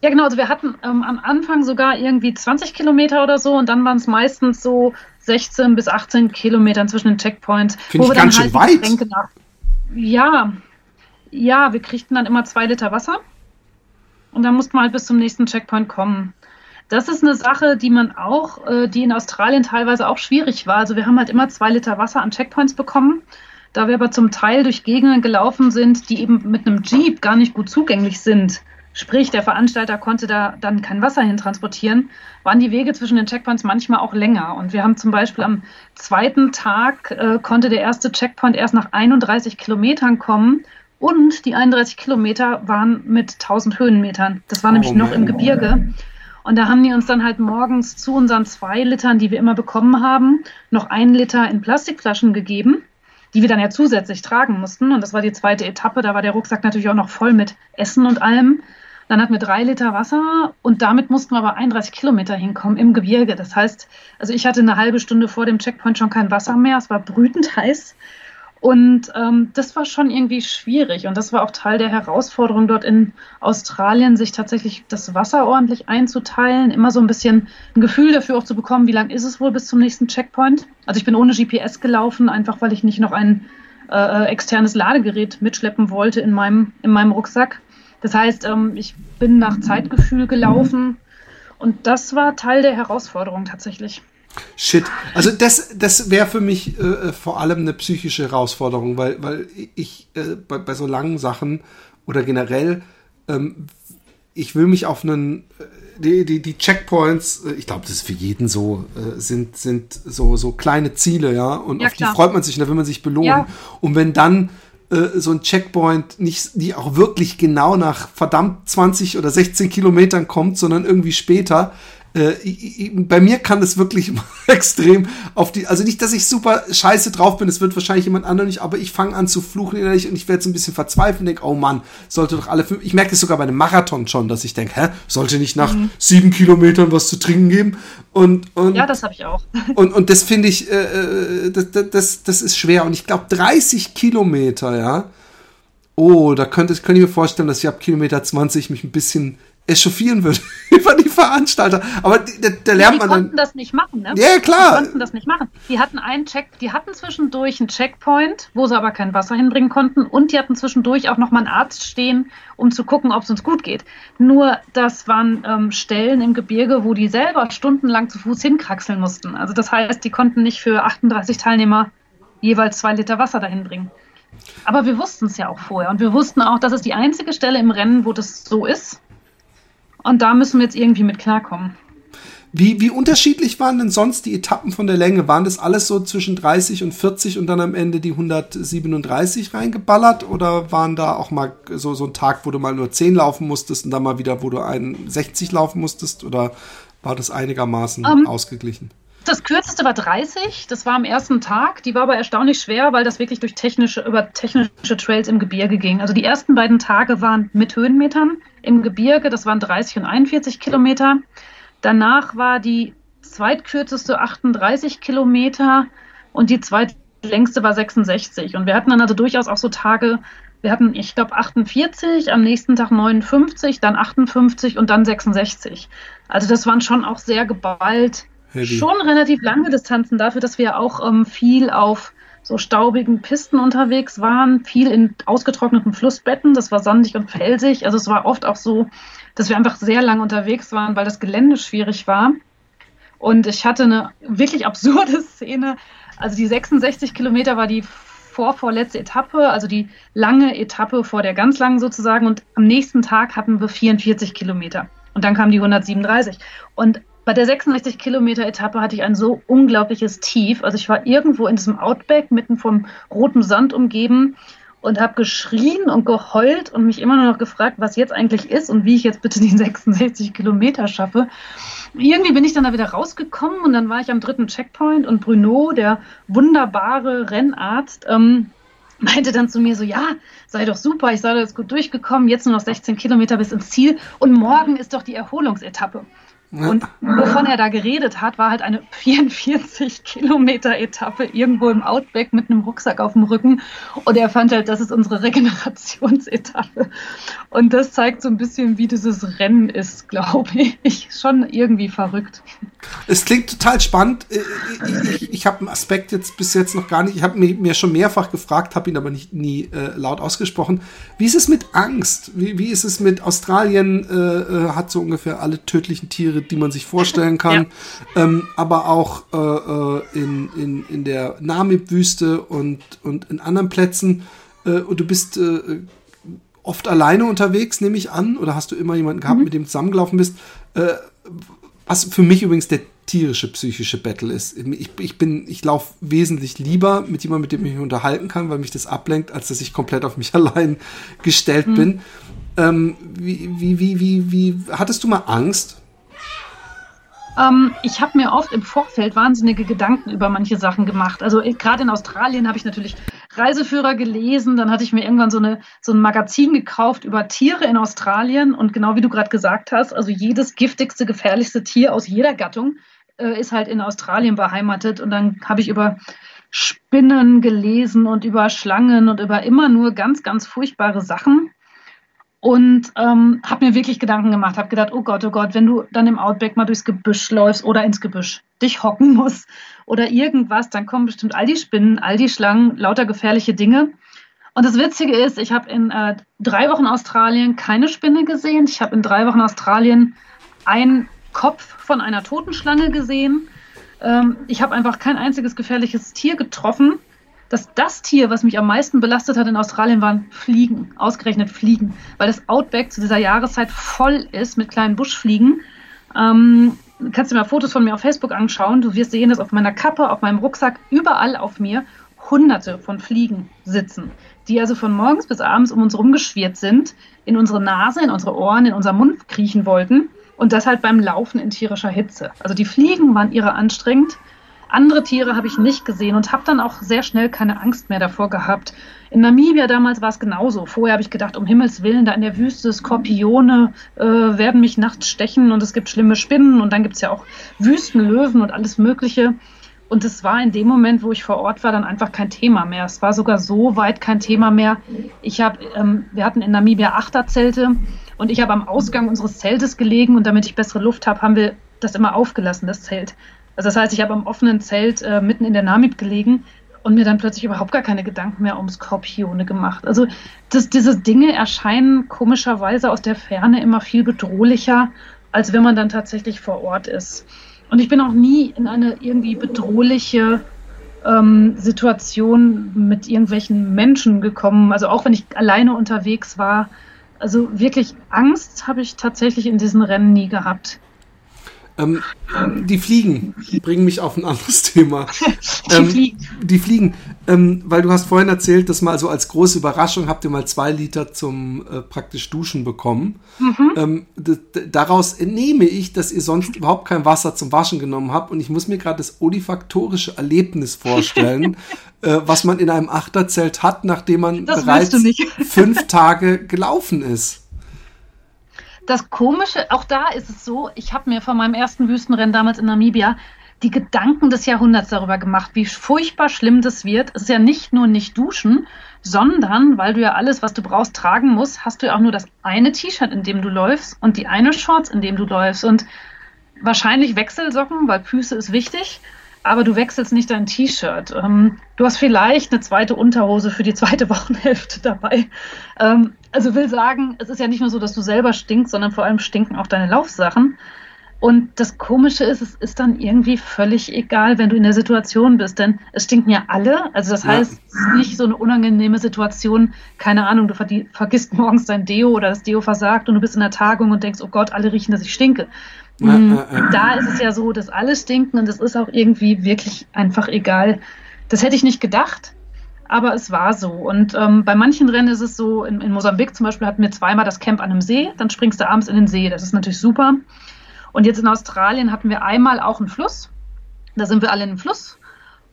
Ja, genau. Also wir hatten ähm, am Anfang sogar irgendwie 20 Kilometer oder so und dann waren es meistens so 16 bis 18 Kilometer zwischen den Checkpoints. Finde ich ganz schön halt weit. Nach, ja, ja, wir kriegten dann immer zwei Liter Wasser und dann mussten wir halt bis zum nächsten Checkpoint kommen. Das ist eine Sache, die man auch, äh, die in Australien teilweise auch schwierig war. Also wir haben halt immer zwei Liter Wasser an Checkpoints bekommen. Da wir aber zum Teil durch Gegenden gelaufen sind, die eben mit einem Jeep gar nicht gut zugänglich sind, Sprich, der Veranstalter konnte da dann kein Wasser hin transportieren, waren die Wege zwischen den Checkpoints manchmal auch länger. Und wir haben zum Beispiel am zweiten Tag äh, konnte der erste Checkpoint erst nach 31 Kilometern kommen. Und die 31 Kilometer waren mit 1000 Höhenmetern. Das war oh, nämlich noch im Gebirge. Und da haben die uns dann halt morgens zu unseren zwei Litern, die wir immer bekommen haben, noch einen Liter in Plastikflaschen gegeben, die wir dann ja zusätzlich tragen mussten. Und das war die zweite Etappe. Da war der Rucksack natürlich auch noch voll mit Essen und allem. Dann hatten wir drei Liter Wasser und damit mussten wir aber 31 Kilometer hinkommen im Gebirge. Das heißt, also ich hatte eine halbe Stunde vor dem Checkpoint schon kein Wasser mehr. Es war brütend [LAUGHS] heiß. Und ähm, das war schon irgendwie schwierig. Und das war auch Teil der Herausforderung dort in Australien, sich tatsächlich das Wasser ordentlich einzuteilen, immer so ein bisschen ein Gefühl dafür auch zu bekommen, wie lang ist es wohl bis zum nächsten Checkpoint. Also ich bin ohne GPS gelaufen, einfach weil ich nicht noch ein äh, äh, externes Ladegerät mitschleppen wollte in meinem, in meinem Rucksack. Das heißt, ähm, ich bin nach Zeitgefühl gelaufen und das war Teil der Herausforderung tatsächlich. Shit. Also das, das wäre für mich äh, äh, vor allem eine psychische Herausforderung, weil, weil ich äh, bei, bei so langen Sachen oder generell, ähm, ich will mich auf einen, äh, die, die, die Checkpoints, ich glaube, das ist für jeden so, äh, sind, sind so, so kleine Ziele, ja, und ja, auf die freut man sich da will man sich belohnen. Ja. Und wenn dann äh, so ein Checkpoint nicht, die auch wirklich genau nach verdammt 20 oder 16 Kilometern kommt, sondern irgendwie später, äh, ich, bei mir kann es wirklich [LAUGHS] extrem auf die, also nicht, dass ich super scheiße drauf bin, es wird wahrscheinlich jemand anderes nicht, aber ich fange an zu fluchen innerlich und ich werde so ein bisschen verzweifelt und denke, oh Mann, sollte doch alle fünf, ich merke es sogar bei einem Marathon schon, dass ich denke, hä, sollte nicht nach mhm. sieben Kilometern was zu trinken geben? Und, und ja, das habe ich auch. [LAUGHS] Und, und das finde ich, äh, äh das, das, das ist schwer und ich glaube 30 Kilometer, ja, oh, da könnte, könnte ich mir vorstellen, dass ich ab Kilometer 20 mich ein bisschen echauffieren würde [LAUGHS] über die Veranstalter. Aber da, da lernt ja, man dann. Die konnten das nicht machen, ne? Ja, klar. Die konnten das nicht machen. Die hatten einen Check, die hatten zwischendurch einen Checkpoint, wo sie aber kein Wasser hinbringen konnten und die hatten zwischendurch auch nochmal einen Arzt stehen, um zu gucken, ob es uns gut geht. Nur das waren ähm, Stellen im Gebirge, wo die selber stundenlang zu Fuß hinkraxeln mussten. Also das heißt, die konnten nicht für 38 Teilnehmer jeweils zwei Liter Wasser dahin bringen. Aber wir wussten es ja auch vorher und wir wussten auch, dass es die einzige Stelle im Rennen, wo das so ist. Und da müssen wir jetzt irgendwie mit klarkommen. Wie, wie unterschiedlich waren denn sonst die Etappen von der Länge? Waren das alles so zwischen 30 und 40 und dann am Ende die 137 reingeballert? Oder waren da auch mal so, so ein Tag, wo du mal nur 10 laufen musstest und dann mal wieder, wo du 61 laufen musstest? Oder war das einigermaßen um, ähm, ausgeglichen? Das kürzeste war 30, das war am ersten Tag. Die war aber erstaunlich schwer, weil das wirklich durch technische, über technische Trails im Gebirge ging. Also die ersten beiden Tage waren mit Höhenmetern im Gebirge, das waren 30 und 41 Kilometer. Danach war die zweitkürzeste 38 Kilometer und die zweitlängste war 66. Und wir hatten dann also durchaus auch so Tage, wir hatten, ich glaube, 48, am nächsten Tag 59, dann 58 und dann 66. Also das waren schon auch sehr geballt Schon relativ lange Distanzen dafür, dass wir auch ähm, viel auf so staubigen Pisten unterwegs waren, viel in ausgetrockneten Flussbetten. Das war sandig und felsig. Also es war oft auch so, dass wir einfach sehr lange unterwegs waren, weil das Gelände schwierig war. Und ich hatte eine wirklich absurde [LAUGHS] Szene. Also die 66 Kilometer war die vorvorletzte Etappe, also die lange Etappe vor der ganz langen sozusagen. Und am nächsten Tag hatten wir 44 Kilometer. Und dann kam die 137. Und bei der 66 Kilometer Etappe hatte ich ein so unglaubliches Tief. Also ich war irgendwo in diesem Outback mitten vom roten Sand umgeben und habe geschrien und geheult und mich immer nur noch gefragt, was jetzt eigentlich ist und wie ich jetzt bitte die [LAUGHS] 66 Kilometer schaffe. Irgendwie bin ich dann da wieder rausgekommen und dann war ich am dritten Checkpoint und Bruno, der wunderbare Rennarzt, ähm, meinte dann zu mir so, ja, sei doch super, ich sei da jetzt gut durchgekommen, jetzt nur noch 16 Kilometer bis ins Ziel und morgen ist doch die Erholungsetappe. Und wovon er da geredet hat, war halt eine [LAUGHS] 44 Kilometer Etappe irgendwo im Outback mit einem Rucksack auf dem Rücken. Und er fand halt, das ist unsere [LAUGHS] Regenerationsetappe. Und das zeigt so ein bisschen, wie dieses Rennen ist, [LAUGHS] glaube ich. Schon irgendwie verrückt. Es klingt total spannend. Äh, ich, ich habe einen Aspekt jetzt bis jetzt noch gar nicht. Ich habe mir, mir, schon mehrfach gefragt, habe ihn aber nicht nie äh, laut ausgesprochen. Wie ist es mit Angst? Wie, wie ist es mit Australien? Äh, äh hat so ungefähr alle tödlichen Tiere die man sich vorstellen kann. ja. ähm, aber auch äh, äh, in, in, in der Namib-Wüste und, und in anderen Plätzen. Äh, und du bist äh, oft alleine unterwegs, nehme ich an. Oder hast du immer jemanden gehabt, mhm. mit dem du zusammengelaufen bist? Äh, was für mich übrigens der tierische psychische Battle ist. Ich, ich bin, ich laufe wesentlich lieber mit jemandem, mit dem ich mich unterhalten kann, weil mich das ablenkt, als dass ich komplett auf mich [LAUGHS] allein gestellt mhm. bin. Ähm, wie, wie, wie, wie, wie, hattest du mal Angst? Ähm, ich habe mir oft im Vorfeld wahnsinnige Gedanken über manche Sachen gemacht. Also äh, gerade in Australien habe ich natürlich Reiseführer gelesen, dann hatte ich mir irgendwann so, eine, so ein Magazin gekauft über Tiere in Australien. Und genau wie du gerade gesagt hast, also jedes giftigste, gefährlichste Tier aus jeder Gattung äh, ist halt in Australien beheimatet. Und dann habe ich über Spinnen gelesen und über Schlangen und über immer nur ganz, ganz furchtbare Sachen und ähm, habe mir wirklich Gedanken gemacht, habe gedacht, oh Gott, oh Gott, wenn du dann im Outback mal durchs Gebüsch läufst oder ins Gebüsch, dich hocken [LAUGHS] musst oder irgendwas, dann kommen bestimmt all die Spinnen, all die Schlangen, lauter gefährliche Dinge. Und das Witzige ist, ich habe in äh, drei Wochen Australien keine Spinne gesehen. Ich habe in drei Wochen Australien einen Kopf von einer Totenschlange gesehen. Ähm, ich habe einfach kein einziges gefährliches Tier getroffen dass das Tier, was mich am meisten belastet hat in Australien, waren Fliegen, ausgerechnet Fliegen, weil das Outback zu dieser Jahreszeit voll ist mit kleinen Buschfliegen. Ähm, kannst du mal Fotos von mir auf Facebook anschauen. Du wirst sehen, dass auf meiner Kappe, auf meinem Rucksack, überall auf mir hunderte von Fliegen sitzen, die also von morgens bis abends um uns rumgeschwirrt sind, in unsere Nase, in unsere Ohren, in unser Mund kriechen wollten und das halt beim Laufen in tierischer Hitze. Also die Fliegen waren irre anstrengend. Andere Tiere habe ich nicht gesehen und habe dann auch sehr schnell keine Angst mehr davor gehabt. In Namibia damals war es genauso. Vorher habe ich gedacht, um Himmels Willen, da in der Wüste Skorpione äh, werden mich nachts stechen und es gibt schlimme Spinnen und dann gibt es ja auch Wüstenlöwen und alles Mögliche. Und es war in dem Moment, wo ich vor Ort war, dann einfach kein Thema mehr. Es war sogar so weit kein Thema mehr. Ich habe, ähm, wir hatten in Namibia Achterzelte und ich habe am Ausgang unseres Zeltes gelegen und damit ich bessere Luft habe, haben wir das immer aufgelassen, das Zelt. Also das heißt, ich habe am offenen Zelt äh, mitten in der Namib gelegen und mir dann plötzlich überhaupt gar keine Gedanken mehr um Skorpione gemacht. Also das, diese Dinge erscheinen komischerweise aus der Ferne immer viel bedrohlicher, als wenn man dann tatsächlich vor Ort ist. Und ich bin auch nie in eine irgendwie bedrohliche ähm, Situation mit irgendwelchen Menschen gekommen. Also auch wenn ich alleine unterwegs war. Also wirklich Angst habe ich tatsächlich in diesen Rennen nie gehabt. Ähm, die Fliegen bringen mich auf ein anderes Thema. [LAUGHS] die ähm, Fliegen. Die Fliegen. Ähm, weil du hast vorhin erzählt, dass mal so als große Überraschung habt ihr mal zwei Liter zum äh, praktisch Duschen bekommen. Mhm. Ähm, daraus entnehme ich, dass ihr sonst überhaupt kein Wasser zum Waschen genommen habt. Und ich muss mir gerade das olifaktorische Erlebnis vorstellen, [LAUGHS] äh, was man in einem Achterzelt hat, nachdem man Das bereits fünf Tage gelaufen ist. Das Komische, auch da ist es so, ich habe mir von meinem ersten Wüstenrennen damals in Namibia die Gedanken des Jahrhunderts darüber gemacht, wie furchtbar schlimm das wird. Es ist ja nicht nur nicht duschen, sondern weil du ja alles, was du brauchst, tragen musst, hast du ja auch nur das eine T-Shirt, in dem du läufst und die eine Shorts, in dem du läufst und wahrscheinlich Wechselsocken, weil Füße ist wichtig, aber du wechselst nicht dein T-Shirt. Ähm, du hast vielleicht eine zweite Unterhose für die zweite [LAUGHS] Wochenhälfte dabei. Ähm, also will sagen, es ist ja nicht nur so, dass du selber stinkst, sondern vor allem stinken auch deine Laufsachen. Und das Komische ist, es ist dann irgendwie völlig egal, wenn du in der Situation bist, denn es stinken ja alle. Also das Ja. heißt, es ist nicht so eine unangenehme Situation, keine Ahnung, du vergisst morgens dein Deo oder das Deo versagt und du bist in der Tagung und denkst, oh Gott, alle riechen, dass ich stinke. Ja. Da ist es ja so, dass alle stinken und es ist auch irgendwie wirklich einfach egal. Das hätte ich nicht gedacht, aber es war so. Und ähm, bei manchen Rennen ist es so, in, in Mosambik zum Beispiel hatten wir zweimal das Camp an einem See, dann springst du abends in den See, das ist natürlich super. Und jetzt in Australien hatten wir einmal auch einen Fluss, da sind wir alle in einem Fluss.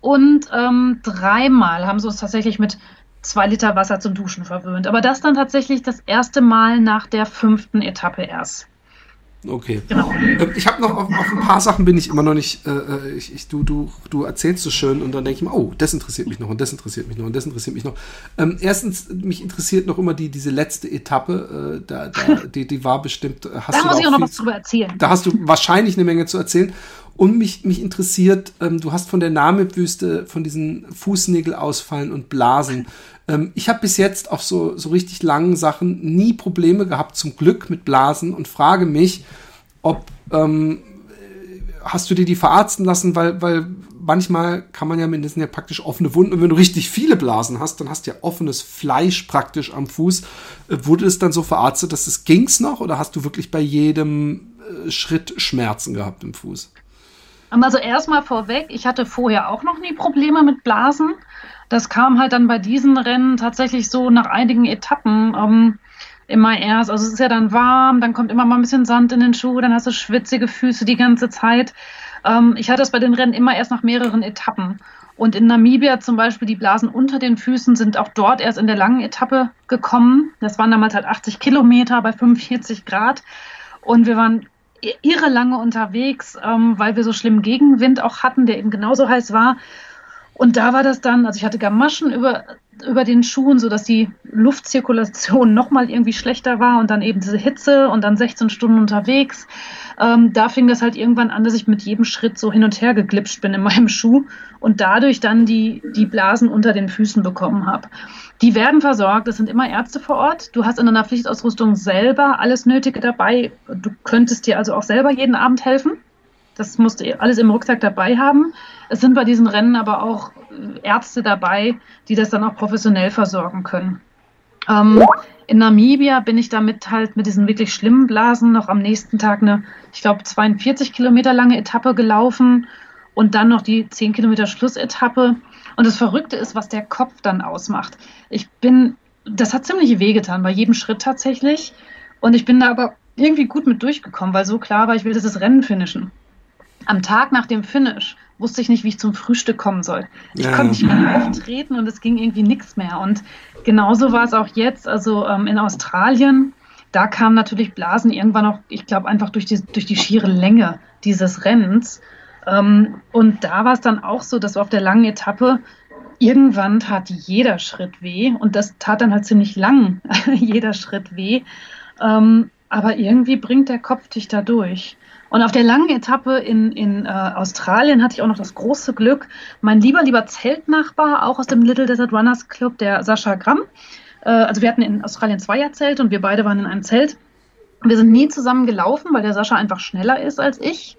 Und ähm, dreimal haben sie uns tatsächlich mit zwei Liter Wasser zum Duschen verwöhnt. Aber das dann tatsächlich das erste Mal nach der fünften Etappe erst. Okay. Genau. Ähm, Ich habe noch auf, auf ein paar Sachen bin ich immer noch nicht. Äh, äh, ich, ich, du, du, du erzählst so schön und dann denke ich mir, oh, das interessiert mich noch und das interessiert mich noch und das interessiert mich noch. Ähm, erstens, mich interessiert noch immer die diese letzte Etappe. Äh, da, da, [LAUGHS] die, die war bestimmt. äh, Hast Da du muss ich auch noch was drüber erzählen. da hast du wahrscheinlich eine Menge zu erzählen. Und mich, mich interessiert, ähm, du hast von der Namib-Wüste, von diesen Fußnägelausfallen und Blasen. Ähm, ich habe bis jetzt auf so, so richtig langen Sachen nie Probleme gehabt, zum Glück mit Blasen und frage mich, ob ähm, hast du dir die verarzten lassen, weil, weil manchmal kann man ja mindestens ja praktisch offene Wunden und wenn du richtig viele Blasen hast, dann hast du ja offenes Fleisch praktisch am Fuß. Äh, wurde es dann so verarztet, dass es ging's noch oder hast du wirklich bei jedem äh, Schritt Schmerzen gehabt im Fuß? Also erstmal vorweg, ich hatte vorher auch noch nie Probleme mit Blasen. Das kam halt dann bei diesen Rennen tatsächlich so nach einigen Etappen ähm, immer erst. Also es ist ja dann warm, dann kommt immer mal ein bisschen Sand in den Schuh, dann hast du schwitzige Füße die ganze Zeit. Ähm, ich hatte es bei den Rennen immer erst nach mehreren Etappen. Und in Namibia zum Beispiel, die Blasen unter den Füßen sind auch dort erst in der langen Etappe gekommen. Das waren damals halt 80 Kilometer bei 45 Grad. Und wir waren irre lange unterwegs, ähm, weil wir so schlimmen Gegenwind auch hatten, der eben genauso heiß war. Und da war das dann, also ich hatte Gamaschen über, über den Schuhen, sodass die Luftzirkulation [LAUGHS] nochmal irgendwie schlechter war und dann eben diese Hitze und dann 16 Stunden unterwegs. Ähm, da fing das halt irgendwann an, dass ich mit jedem Schritt so hin und her geglitscht bin in [LAUGHS] meinem Schuh und dadurch dann die, die Blasen unter den Füßen bekommen habe. Die werden versorgt, es sind immer Ärzte vor Ort. Du hast in deiner Pflichtausrüstung selber alles Nötige dabei. Du könntest dir also auch selber jeden Abend helfen. Das musst du alles im Rucksack dabei haben. Es sind bei diesen Rennen aber auch Ärzte dabei, die das dann auch professionell versorgen können. Ähm, in Namibia bin ich damit halt mit diesen wirklich schlimmen Blasen noch am nächsten Tag eine, ich glaube, 42 Kilometer lange Etappe gelaufen und dann noch die 10 Kilometer Schlussetappe. Und das Verrückte ist, was der Kopf dann ausmacht. Ich bin, das hat ziemlich wehgetan, bei jedem Schritt tatsächlich. Und ich bin da aber irgendwie gut mit durchgekommen, weil so klar war, ich will dieses Rennen finishen. Am Tag nach dem Finish wusste ich nicht, wie ich zum Frühstück kommen soll. Ich Ja. konnte nicht mehr auftreten und es ging irgendwie nichts mehr. Und genauso war es auch jetzt, also ähm, in Australien. Da kamen natürlich Blasen irgendwann auch, ich glaube, einfach durch die, durch die schiere Länge dieses Rennens. Ähm, und da war es dann auch so, dass auf der langen Etappe irgendwann tat jeder Schritt weh und das tat dann halt ziemlich lang, [LAUGHS] jeder Schritt weh. Ähm, aber irgendwie bringt der Kopf dich da durch. Und auf der langen Etappe in, in äh, Australien hatte ich auch noch das große Glück, mein lieber, lieber Zeltnachbar, auch aus dem Little Desert Runners Club, der Sascha Gramm. Äh, also wir hatten in Australien Zweierzelt und wir beide waren in einem Zelt. Wir sind nie zusammen gelaufen, weil der Sascha einfach schneller ist als ich.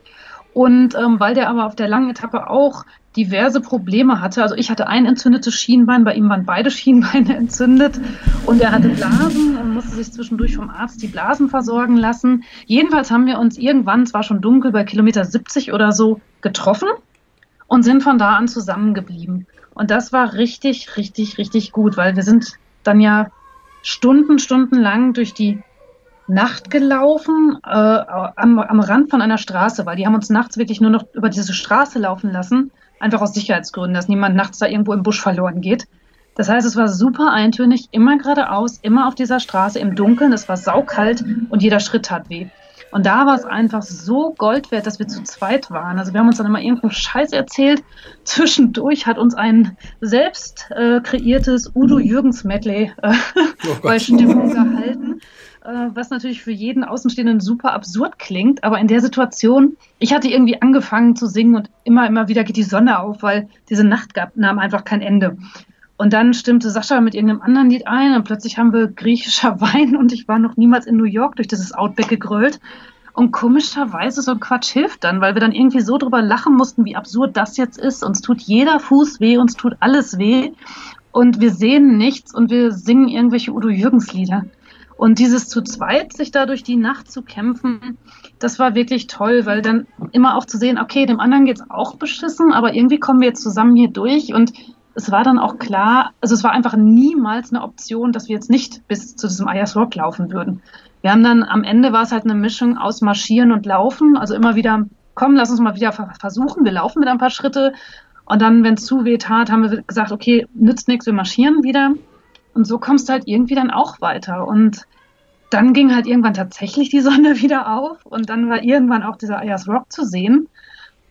Und ähm, weil der aber auf der langen Etappe auch diverse Probleme hatte. Also ich hatte ein entzündetes Schienbein, bei ihm waren beide Schienbeine [LAUGHS] entzündet und er hatte Blasen und musste sich zwischendurch vom Arzt die Blasen versorgen lassen. Jedenfalls haben wir uns irgendwann, es war schon dunkel, bei Kilometer 70 oder so getroffen und sind von da an zusammengeblieben. Und das war richtig, richtig, richtig gut, weil wir sind dann ja Stunden, Stunden lang durch die Nacht gelaufen, äh, am, am Rand von einer Straße, weil die haben uns nachts wirklich nur noch über diese Straße laufen lassen einfach aus Sicherheitsgründen, dass niemand nachts da irgendwo im Busch verloren geht. Das heißt, es war super eintönig, immer geradeaus, immer auf dieser Straße im Dunkeln. Es war saukalt und jeder Schritt tat weh. Und da war es einfach so Gold wert, dass wir zu zweit waren. Also wir haben uns dann immer irgendwo Scheiß erzählt. Zwischendurch hat uns ein selbst äh, kreiertes Udo Jürgens Medley äh, oh [LAUGHS] bei Stimmung gehalten. Äh, was natürlich für jeden Außenstehenden super absurd klingt, aber in der Situation, ich hatte irgendwie angefangen zu singen und immer, immer wieder geht die Sonne auf, weil diese Nacht gab, nahm einfach kein Ende. Und dann stimmte Sascha mit irgendeinem anderen Lied ein und plötzlich haben wir griechischer [LAUGHS] Wein und ich war noch niemals in New York durch dieses Outback gegrölt. Und komischerweise so ein Quatsch hilft dann, weil wir dann irgendwie so drüber lachen mussten, wie absurd das jetzt ist. Uns tut jeder Fuß weh, uns tut alles weh. Und wir sehen nichts und wir singen irgendwelche Udo Jürgens Lieder. Und dieses zu zweit, sich da durch die Nacht zu kämpfen, das war wirklich toll, weil dann immer auch zu sehen, okay, dem anderen geht's auch beschissen, aber irgendwie kommen wir jetzt zusammen hier durch und es war dann auch klar, also es war einfach niemals eine Option, dass wir jetzt nicht bis zu diesem Ayers Rock laufen würden. Wir haben dann am Ende war es halt eine Mischung aus Marschieren und Laufen, also immer wieder, komm, lass uns mal wieder versuchen, wir laufen wieder ein paar Schritte und dann, wenn es zu weh tat, haben wir gesagt, okay, nützt nichts, wir marschieren wieder. Und so kommst du halt irgendwie dann auch weiter. Und dann ging halt irgendwann tatsächlich die [LAUGHS] Sonne wieder auf und dann war irgendwann auch dieser Ayers Rock zu sehen.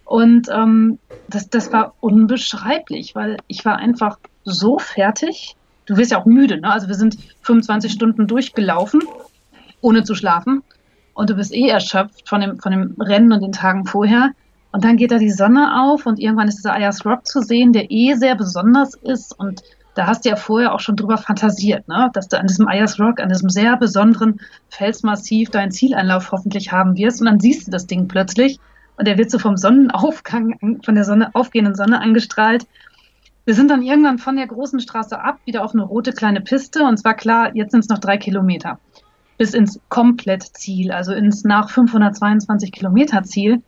Und ähm, das, das war unbeschreiblich, weil ich war einfach so fertig. Du wirst ja auch müde, ne? Also wir sind 25 Stunden durchgelaufen, ohne zu schlafen. Und du bist eh erschöpft von dem, von dem Rennen und den Tagen vorher. Und dann geht da die Sonne auf und irgendwann ist dieser Ayers Rock zu sehen, der eh sehr besonders ist und da hast du ja vorher auch schon drüber fantasiert, ne? dass du an diesem Ayers Rock, an diesem sehr besonderen Felsmassiv deinen Zieleinlauf hoffentlich haben wirst. Und dann siehst du das Ding plötzlich und der wird so vom Sonnenaufgang, von der Sonne, aufgehenden Sonne angestrahlt. Wir sind dann irgendwann von der großen Straße ab, wieder auf eine rote kleine Piste. Und zwar klar, jetzt sind es noch drei Kilometer bis ins Komplettziel, also ins nach 522 Kilometer Ziel.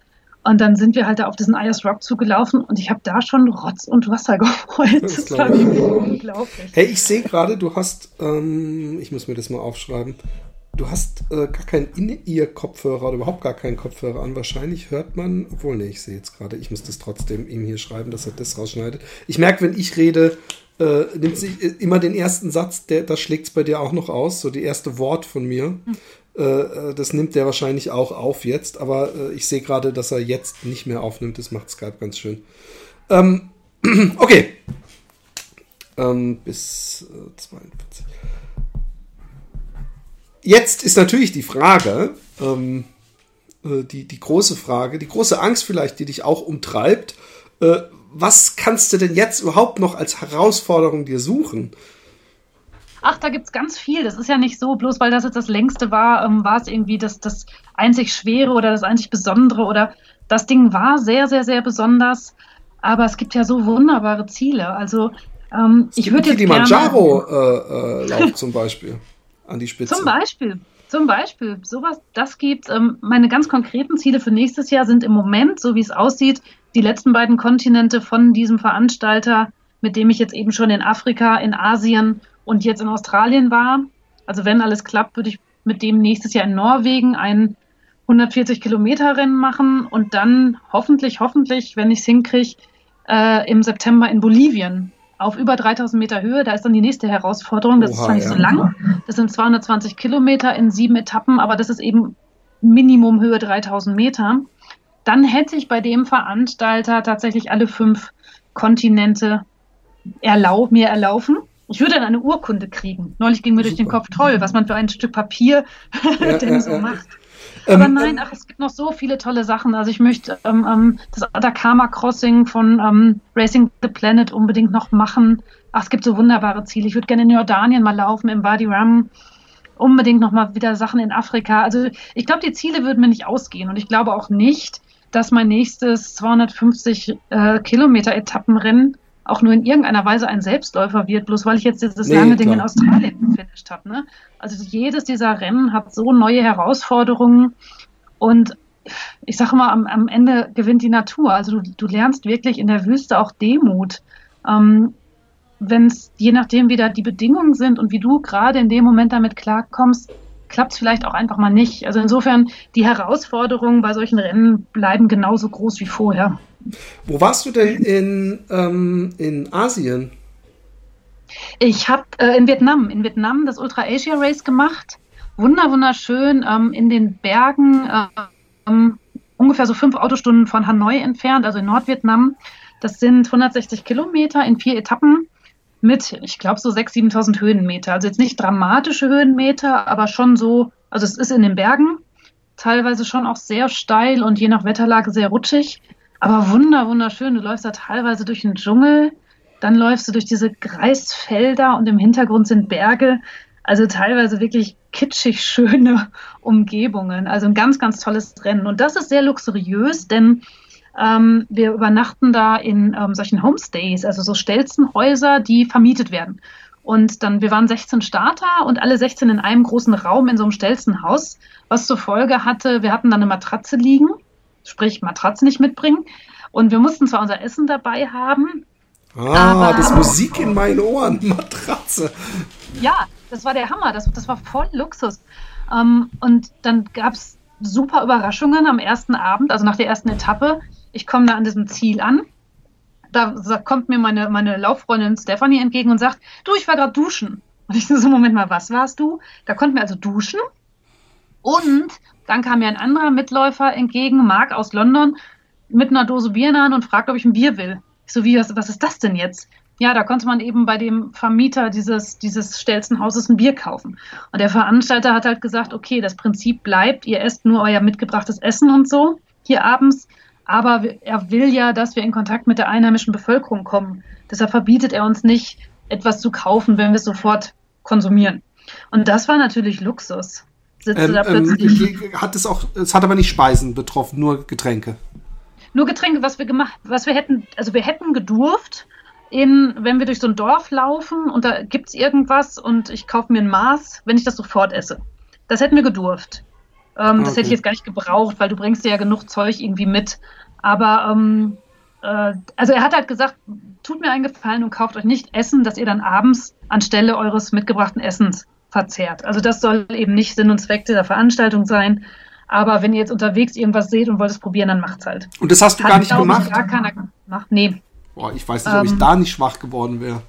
Und dann sind wir halt da auf diesen Ayers Rock zugelaufen und ich habe da schon Rotz und Wasser [LAUGHS] geheult. Das, das war unglaublich. Hey, ich sehe gerade, du hast, ähm, ich muss mir das mal aufschreiben, du hast äh, gar keinen In-Ear-Kopfhörer oder überhaupt gar keinen Kopfhörer an. Wahrscheinlich hört man, obwohl, nee, ich sehe jetzt gerade, ich muss das trotzdem ihm hier schreiben, dass er das rausschneidet. Ich merke, wenn ich rede, äh, nimmt sich äh, immer den ersten Satz, der, da schlägt es bei dir auch noch aus, so die erste Wort von mir. Äh, äh, das nimmt der wahrscheinlich auch auf jetzt, aber äh, ich sehe gerade, dass er jetzt nicht mehr aufnimmt. Das macht Skype ganz schön. Ähm, [CLEARS THROAT] okay. Ähm, bis äh, 42. Jetzt ist natürlich die Frage, ähm, äh, die, die große Frage, die große Angst vielleicht, die dich auch umtreibt. Äh, was kannst du denn jetzt überhaupt noch als Herausforderung dir suchen? Ach, da gibt es ganz viel. Das ist ja nicht so, bloß weil das jetzt das längste war, ähm, war es irgendwie das, das einzig Schwere oder das einzig Besondere oder das Ding war sehr, sehr, sehr besonders. Aber es gibt ja so wunderbare Ziele. Also ähm, ich würde jetzt Kilimanjaro-Lauf äh, äh, zum Beispiel an die Spitze. Zum Beispiel. Zum Beispiel, sowas, das gibt. Ähm, meine ganz konkreten Ziele für nächstes Jahr sind im Moment, so wie es aussieht, die letzten beiden Kontinente von diesem Veranstalter, mit dem ich jetzt eben schon in Afrika, in Asien und jetzt in Australien war. Also wenn alles klappt, würde ich mit dem nächstes Jahr in Norwegen ein 140 Kilometer Rennen machen und dann hoffentlich, hoffentlich, wenn ich es hinkriege, äh, im September in Bolivien auf über 3000 Meter Höhe. Da ist dann die nächste Herausforderung. Das Oha, ist zwar nicht ja. so lang, das sind 220 Kilometer in sieben Etappen, aber das ist eben Minimumhöhe 3000 Meter. Dann hätte ich bei dem Veranstalter tatsächlich alle fünf Kontinente erlau mir erlaufen. Ich würde dann eine Urkunde kriegen. Neulich ging mir Super. durch den Kopf toll, was man für ein Stück Papier ja, [LAUGHS] denn so macht. Aber ähm, nein, ach, es gibt noch so viele tolle Sachen. Also ich möchte ähm, ähm, das Atacama Crossing von ähm, Racing the Planet unbedingt noch machen. Ach, es gibt so wunderbare Ziele. Ich würde gerne in Jordanien mal laufen, im Wadi Ram. Unbedingt noch mal wieder Sachen in Afrika. Also ich glaube, die Ziele würden mir nicht ausgehen. Und ich glaube auch nicht, dass mein nächstes 250 äh, Kilometer Etappenrennen auch nur in irgendeiner Weise ein Selbstläufer wird, bloß weil ich jetzt dieses nee, lange klar. Ding in Australien gefinisht habe. Ne? Also jedes dieser Rennen hat so neue Herausforderungen und ich sage mal, am, am, Ende gewinnt die Natur. Also du, du, lernst wirklich in der Wüste auch Demut. Ähm, Wenn es, je nachdem, wie da die Bedingungen sind und wie du gerade in dem Moment damit klarkommst, klappt es vielleicht auch einfach mal nicht. Also insofern, die Herausforderungen bei solchen Rennen bleiben genauso groß wie vorher. Wo warst du denn in, ähm, in Asien? Ich habe äh, in Vietnam, in Vietnam das Ultra Asia Race gemacht. Wunder, wunderschön ähm, in den Bergen, ähm, ungefähr so fünf Autostunden von Hanoi entfernt, also in Nordvietnam. Das sind 160 Kilometer in vier Etappen mit, ich glaube, so 6.000, 7.000 Höhenmeter. Also jetzt nicht dramatische Höhenmeter, aber schon so, also es ist in den Bergen, teilweise schon auch sehr steil und je nach Wetterlage sehr rutschig. Aber wunder, wunderschön. Du läufst da teilweise durch den Dschungel, dann läufst du durch diese Reisfelder und im Hintergrund sind Berge. Also teilweise wirklich kitschig schöne [LAUGHS] Umgebungen. Also ein ganz, ganz tolles Rennen. Und das ist sehr luxuriös, denn ähm, wir übernachten da in ähm, solchen Homestays, also so Stelzenhäuser, die vermietet werden. Und dann, wir waren 16 Starter und alle 16 in einem großen Raum in so einem Stelzenhaus, was zur Folge hatte, wir hatten da eine Matratze liegen, sprich Matratze nicht mitbringen. Und wir mussten zwar unser Essen dabei haben. Ah, das Musik in meinen Ohren, [LAUGHS] Matratze. Ja, das war der Hammer, das, das war voll Luxus. Ähm, und dann gab es super Überraschungen am ersten Abend, also nach der ersten Etappe ich komme da an diesem Ziel an. Da kommt mir meine, meine Lauffreundin Stephanie entgegen und sagt, du, ich war gerade duschen. Und ich so, Moment mal, was warst du? Da konnten wir also duschen. Und dann kam mir ein anderer Mitläufer entgegen, Marc aus London, mit einer Dose Bier Hand und fragt, ob ich ein Bier will. Ich so, wie, was, was ist das denn jetzt? Ja, da konnte man eben bei dem Vermieter dieses, dieses Stelzenhauses ein Bier kaufen. Und der Veranstalter hat halt gesagt, okay, das Prinzip bleibt, ihr esst nur euer mitgebrachtes Essen und so hier abends. Aber er will ja, dass wir in Kontakt mit der einheimischen Bevölkerung kommen. Deshalb verbietet er uns nicht, etwas zu kaufen, wenn wir es sofort konsumieren. Und das war natürlich Luxus. Ähm, ähm, hat es auch, es hat aber nicht Speisen betroffen, nur Getränke. Nur Getränke, was wir gemacht, was wir hätten, also wir hätten gedurft, in, wenn wir durch so ein Dorf laufen und da gibt es irgendwas und ich kaufe mir ein Maß, wenn ich das sofort esse. Das hätten wir gedurft. Ähm, okay. Das hätte ich jetzt gar nicht gebraucht, weil du bringst dir ja genug Zeug irgendwie mit. Aber ähm, äh, also er hat halt gesagt, tut mir einen Gefallen und kauft euch nicht Essen, das ihr dann abends anstelle eures mitgebrachten Essens verzehrt. Also das soll eben nicht Sinn und Zweck dieser Veranstaltung sein. Aber wenn ihr jetzt unterwegs irgendwas seht und wollt es probieren, dann macht's halt. Und das hast du hat, gar nicht gemacht? Gar keiner gemacht. Nee. Boah, ich weiß nicht, ob ich ähm. da nicht schwach geworden wäre.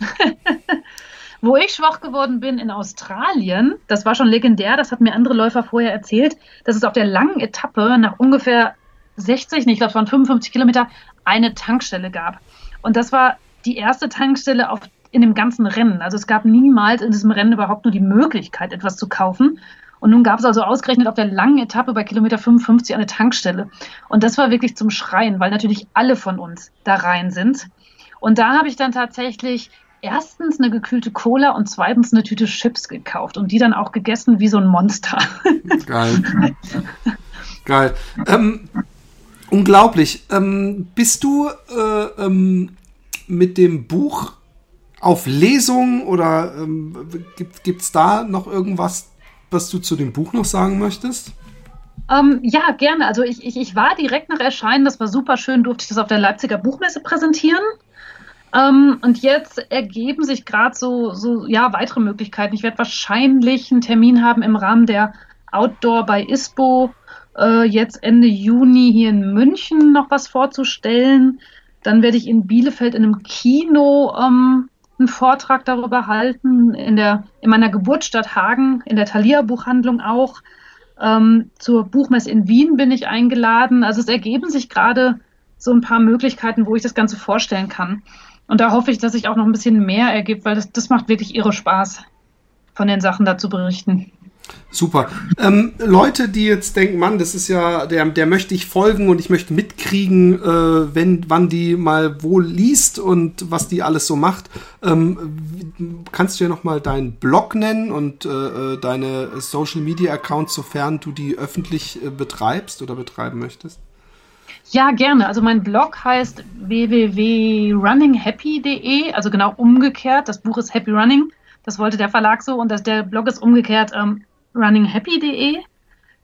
[LAUGHS] Wo ich schwach geworden bin in Australien, das war schon legendär, das hatten mir andere Läufer vorher erzählt, dass es auf der langen Etappe nach ungefähr 60, nee, ich glaube, es waren 55 Kilometer, eine Tankstelle gab. Und das war die erste Tankstelle auf, in dem ganzen Rennen. Also es gab niemals in diesem Rennen überhaupt nur die Möglichkeit, etwas zu kaufen. Und nun gab es also ausgerechnet auf der langen Etappe bei Kilometer 55 eine Tankstelle. Und das war wirklich zum Schreien, weil natürlich alle von uns da rein sind. Und da habe ich dann tatsächlich erstens eine gekühlte Cola und zweitens eine Tüte Chips gekauft und die dann auch gegessen wie so ein Monster. [LAUGHS] Geil. Geil. Ähm, unglaublich. Ähm, bist du äh, ähm, mit dem Buch auf Lesung oder ähm, gibt es da noch irgendwas, was du zu dem Buch noch sagen möchtest? Ähm, ja, gerne. Also ich, ich, ich war direkt nach Erscheinen, das war super schön, durfte ich das auf der Leipziger Buchmesse präsentieren. Ähm, und jetzt ergeben sich gerade so, so ja, weitere Möglichkeiten. Ich werde wahrscheinlich einen Termin haben im Rahmen der Outdoor bei ISPO, äh, jetzt Ende Juni hier in München noch was vorzustellen. Dann werde ich in Bielefeld in einem Kino ähm, einen Vortrag darüber halten, in, der, in meiner Geburtsstadt Hagen, in der Thalia Buchhandlung auch. Ähm, zur Buchmesse in Wien bin ich eingeladen. Also es ergeben sich gerade so ein paar Möglichkeiten, wo ich das Ganze vorstellen kann. Und da hoffe ich, dass sich auch noch ein bisschen mehr ergibt, weil das, das macht wirklich irre Spaß, von den Sachen da zu berichten. Super. Ähm, Leute, die jetzt denken, Mann, das ist ja, der, der möchte ich folgen und ich möchte mitkriegen, äh, wenn, wann die mal wo liest und was die alles so macht. Ähm, kannst du ja noch mal deinen Blog nennen und äh, äh, deine Social Media Accounts, sofern du die öffentlich äh, betreibst oder betreiben möchtest? Ja, gerne. Also mein Blog heißt www.runninghappy.de, also genau umgekehrt. Das Buch ist Happy Running. Das wollte der Verlag so und das, der Blog ist umgekehrt ähm, runninghappy.de.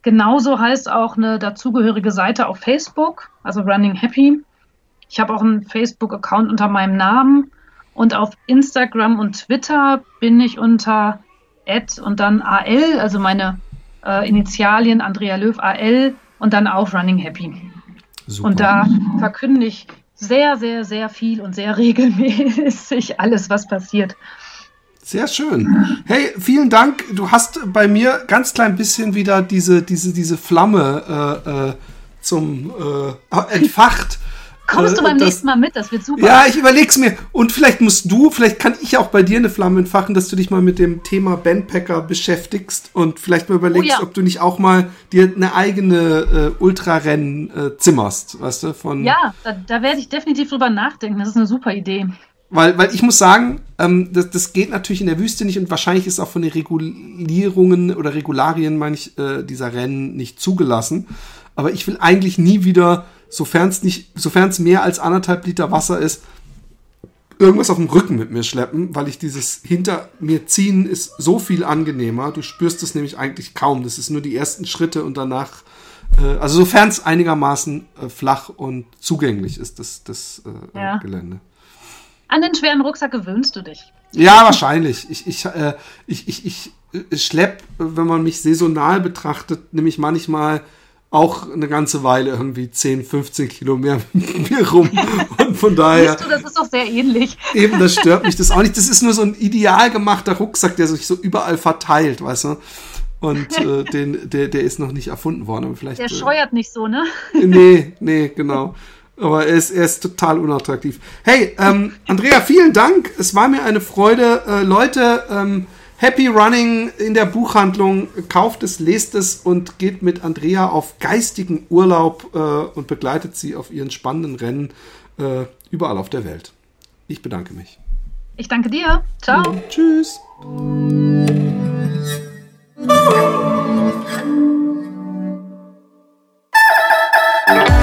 Genauso heißt auch eine dazugehörige Seite auf Facebook, also Running Happy. Ich habe auch einen Facebook-Account unter meinem Namen und auf Instagram und Twitter bin ich unter Ad und dann AL, also meine äh, Initialien Andrea Löw AL und dann auch Running Happy. Super. Und da verkünde ich sehr, sehr, sehr viel und sehr [LAUGHS] regelmäßig alles, was passiert. Sehr schön. Hey, vielen Dank. Du hast bei mir ganz klein bisschen wieder diese, diese, diese Flamme äh, äh, zum äh, [LAUGHS] entfacht. Kommst du äh, beim das, nächsten Mal mit? Das wird super. Ja, ich überleg's mir. Und vielleicht musst du, vielleicht kann ich auch bei dir eine Flamme entfachen, dass du dich mal mit dem Thema Bandpacker beschäftigst und vielleicht mal überlegst, oh, ja. ob du nicht auch mal dir eine eigene äh, Ultrarennen äh, zimmerst, weißt du? Von ja, da, da werde ich definitiv drüber nachdenken. Das ist eine super Idee. Weil, weil ich muss sagen, ähm, das, das geht natürlich in der Wüste nicht und wahrscheinlich ist auch von den Regulierungen oder Regularien, meine ich, äh, dieser Rennen nicht zugelassen. Aber ich will eigentlich nie wieder sofern es nicht, sofern es mehr als anderthalb Liter Wasser ist, irgendwas auf dem Rücken mit mir schleppen, weil ich dieses hinter mir ziehen ist so viel angenehmer. Du spürst es nämlich eigentlich kaum. Das ist nur die ersten Schritte und danach, äh, also sofern es einigermaßen äh, flach und zugänglich ist, das, das äh, ja. Gelände. An den schweren Rucksack gewöhnst du dich. Ja, wahrscheinlich. Ich, ich, äh, ich, ich, ich, ich schlepp, wenn man mich saisonal betrachtet, nämlich manchmal auch eine ganze Weile irgendwie 10, 15 Kilo mehr [LAUGHS] mit mir rum. Und von daher. Du, das ist doch sehr ähnlich. Eben, das stört mich das auch nicht. Das ist nur so ein ideal gemachter Rucksack, der sich so überall verteilt, weißt du? Und äh, den, der, der ist noch nicht erfunden worden. Aber vielleicht, der äh, scheuert äh, nicht so, ne? Nee, nee, genau. Aber er ist, er ist total unattraktiv. Hey, ähm, Andrea, vielen Dank. Es war mir eine Freude. Äh, Leute, ähm, Happy Running in der Buchhandlung. Kauft es, lest es und geht mit Andrea auf geistigen Urlaub äh, und begleitet sie auf ihren spannenden Rennen äh, überall auf der Welt. Ich bedanke mich. Ich danke dir. Ciao. Und tschüss. [LAUGHS]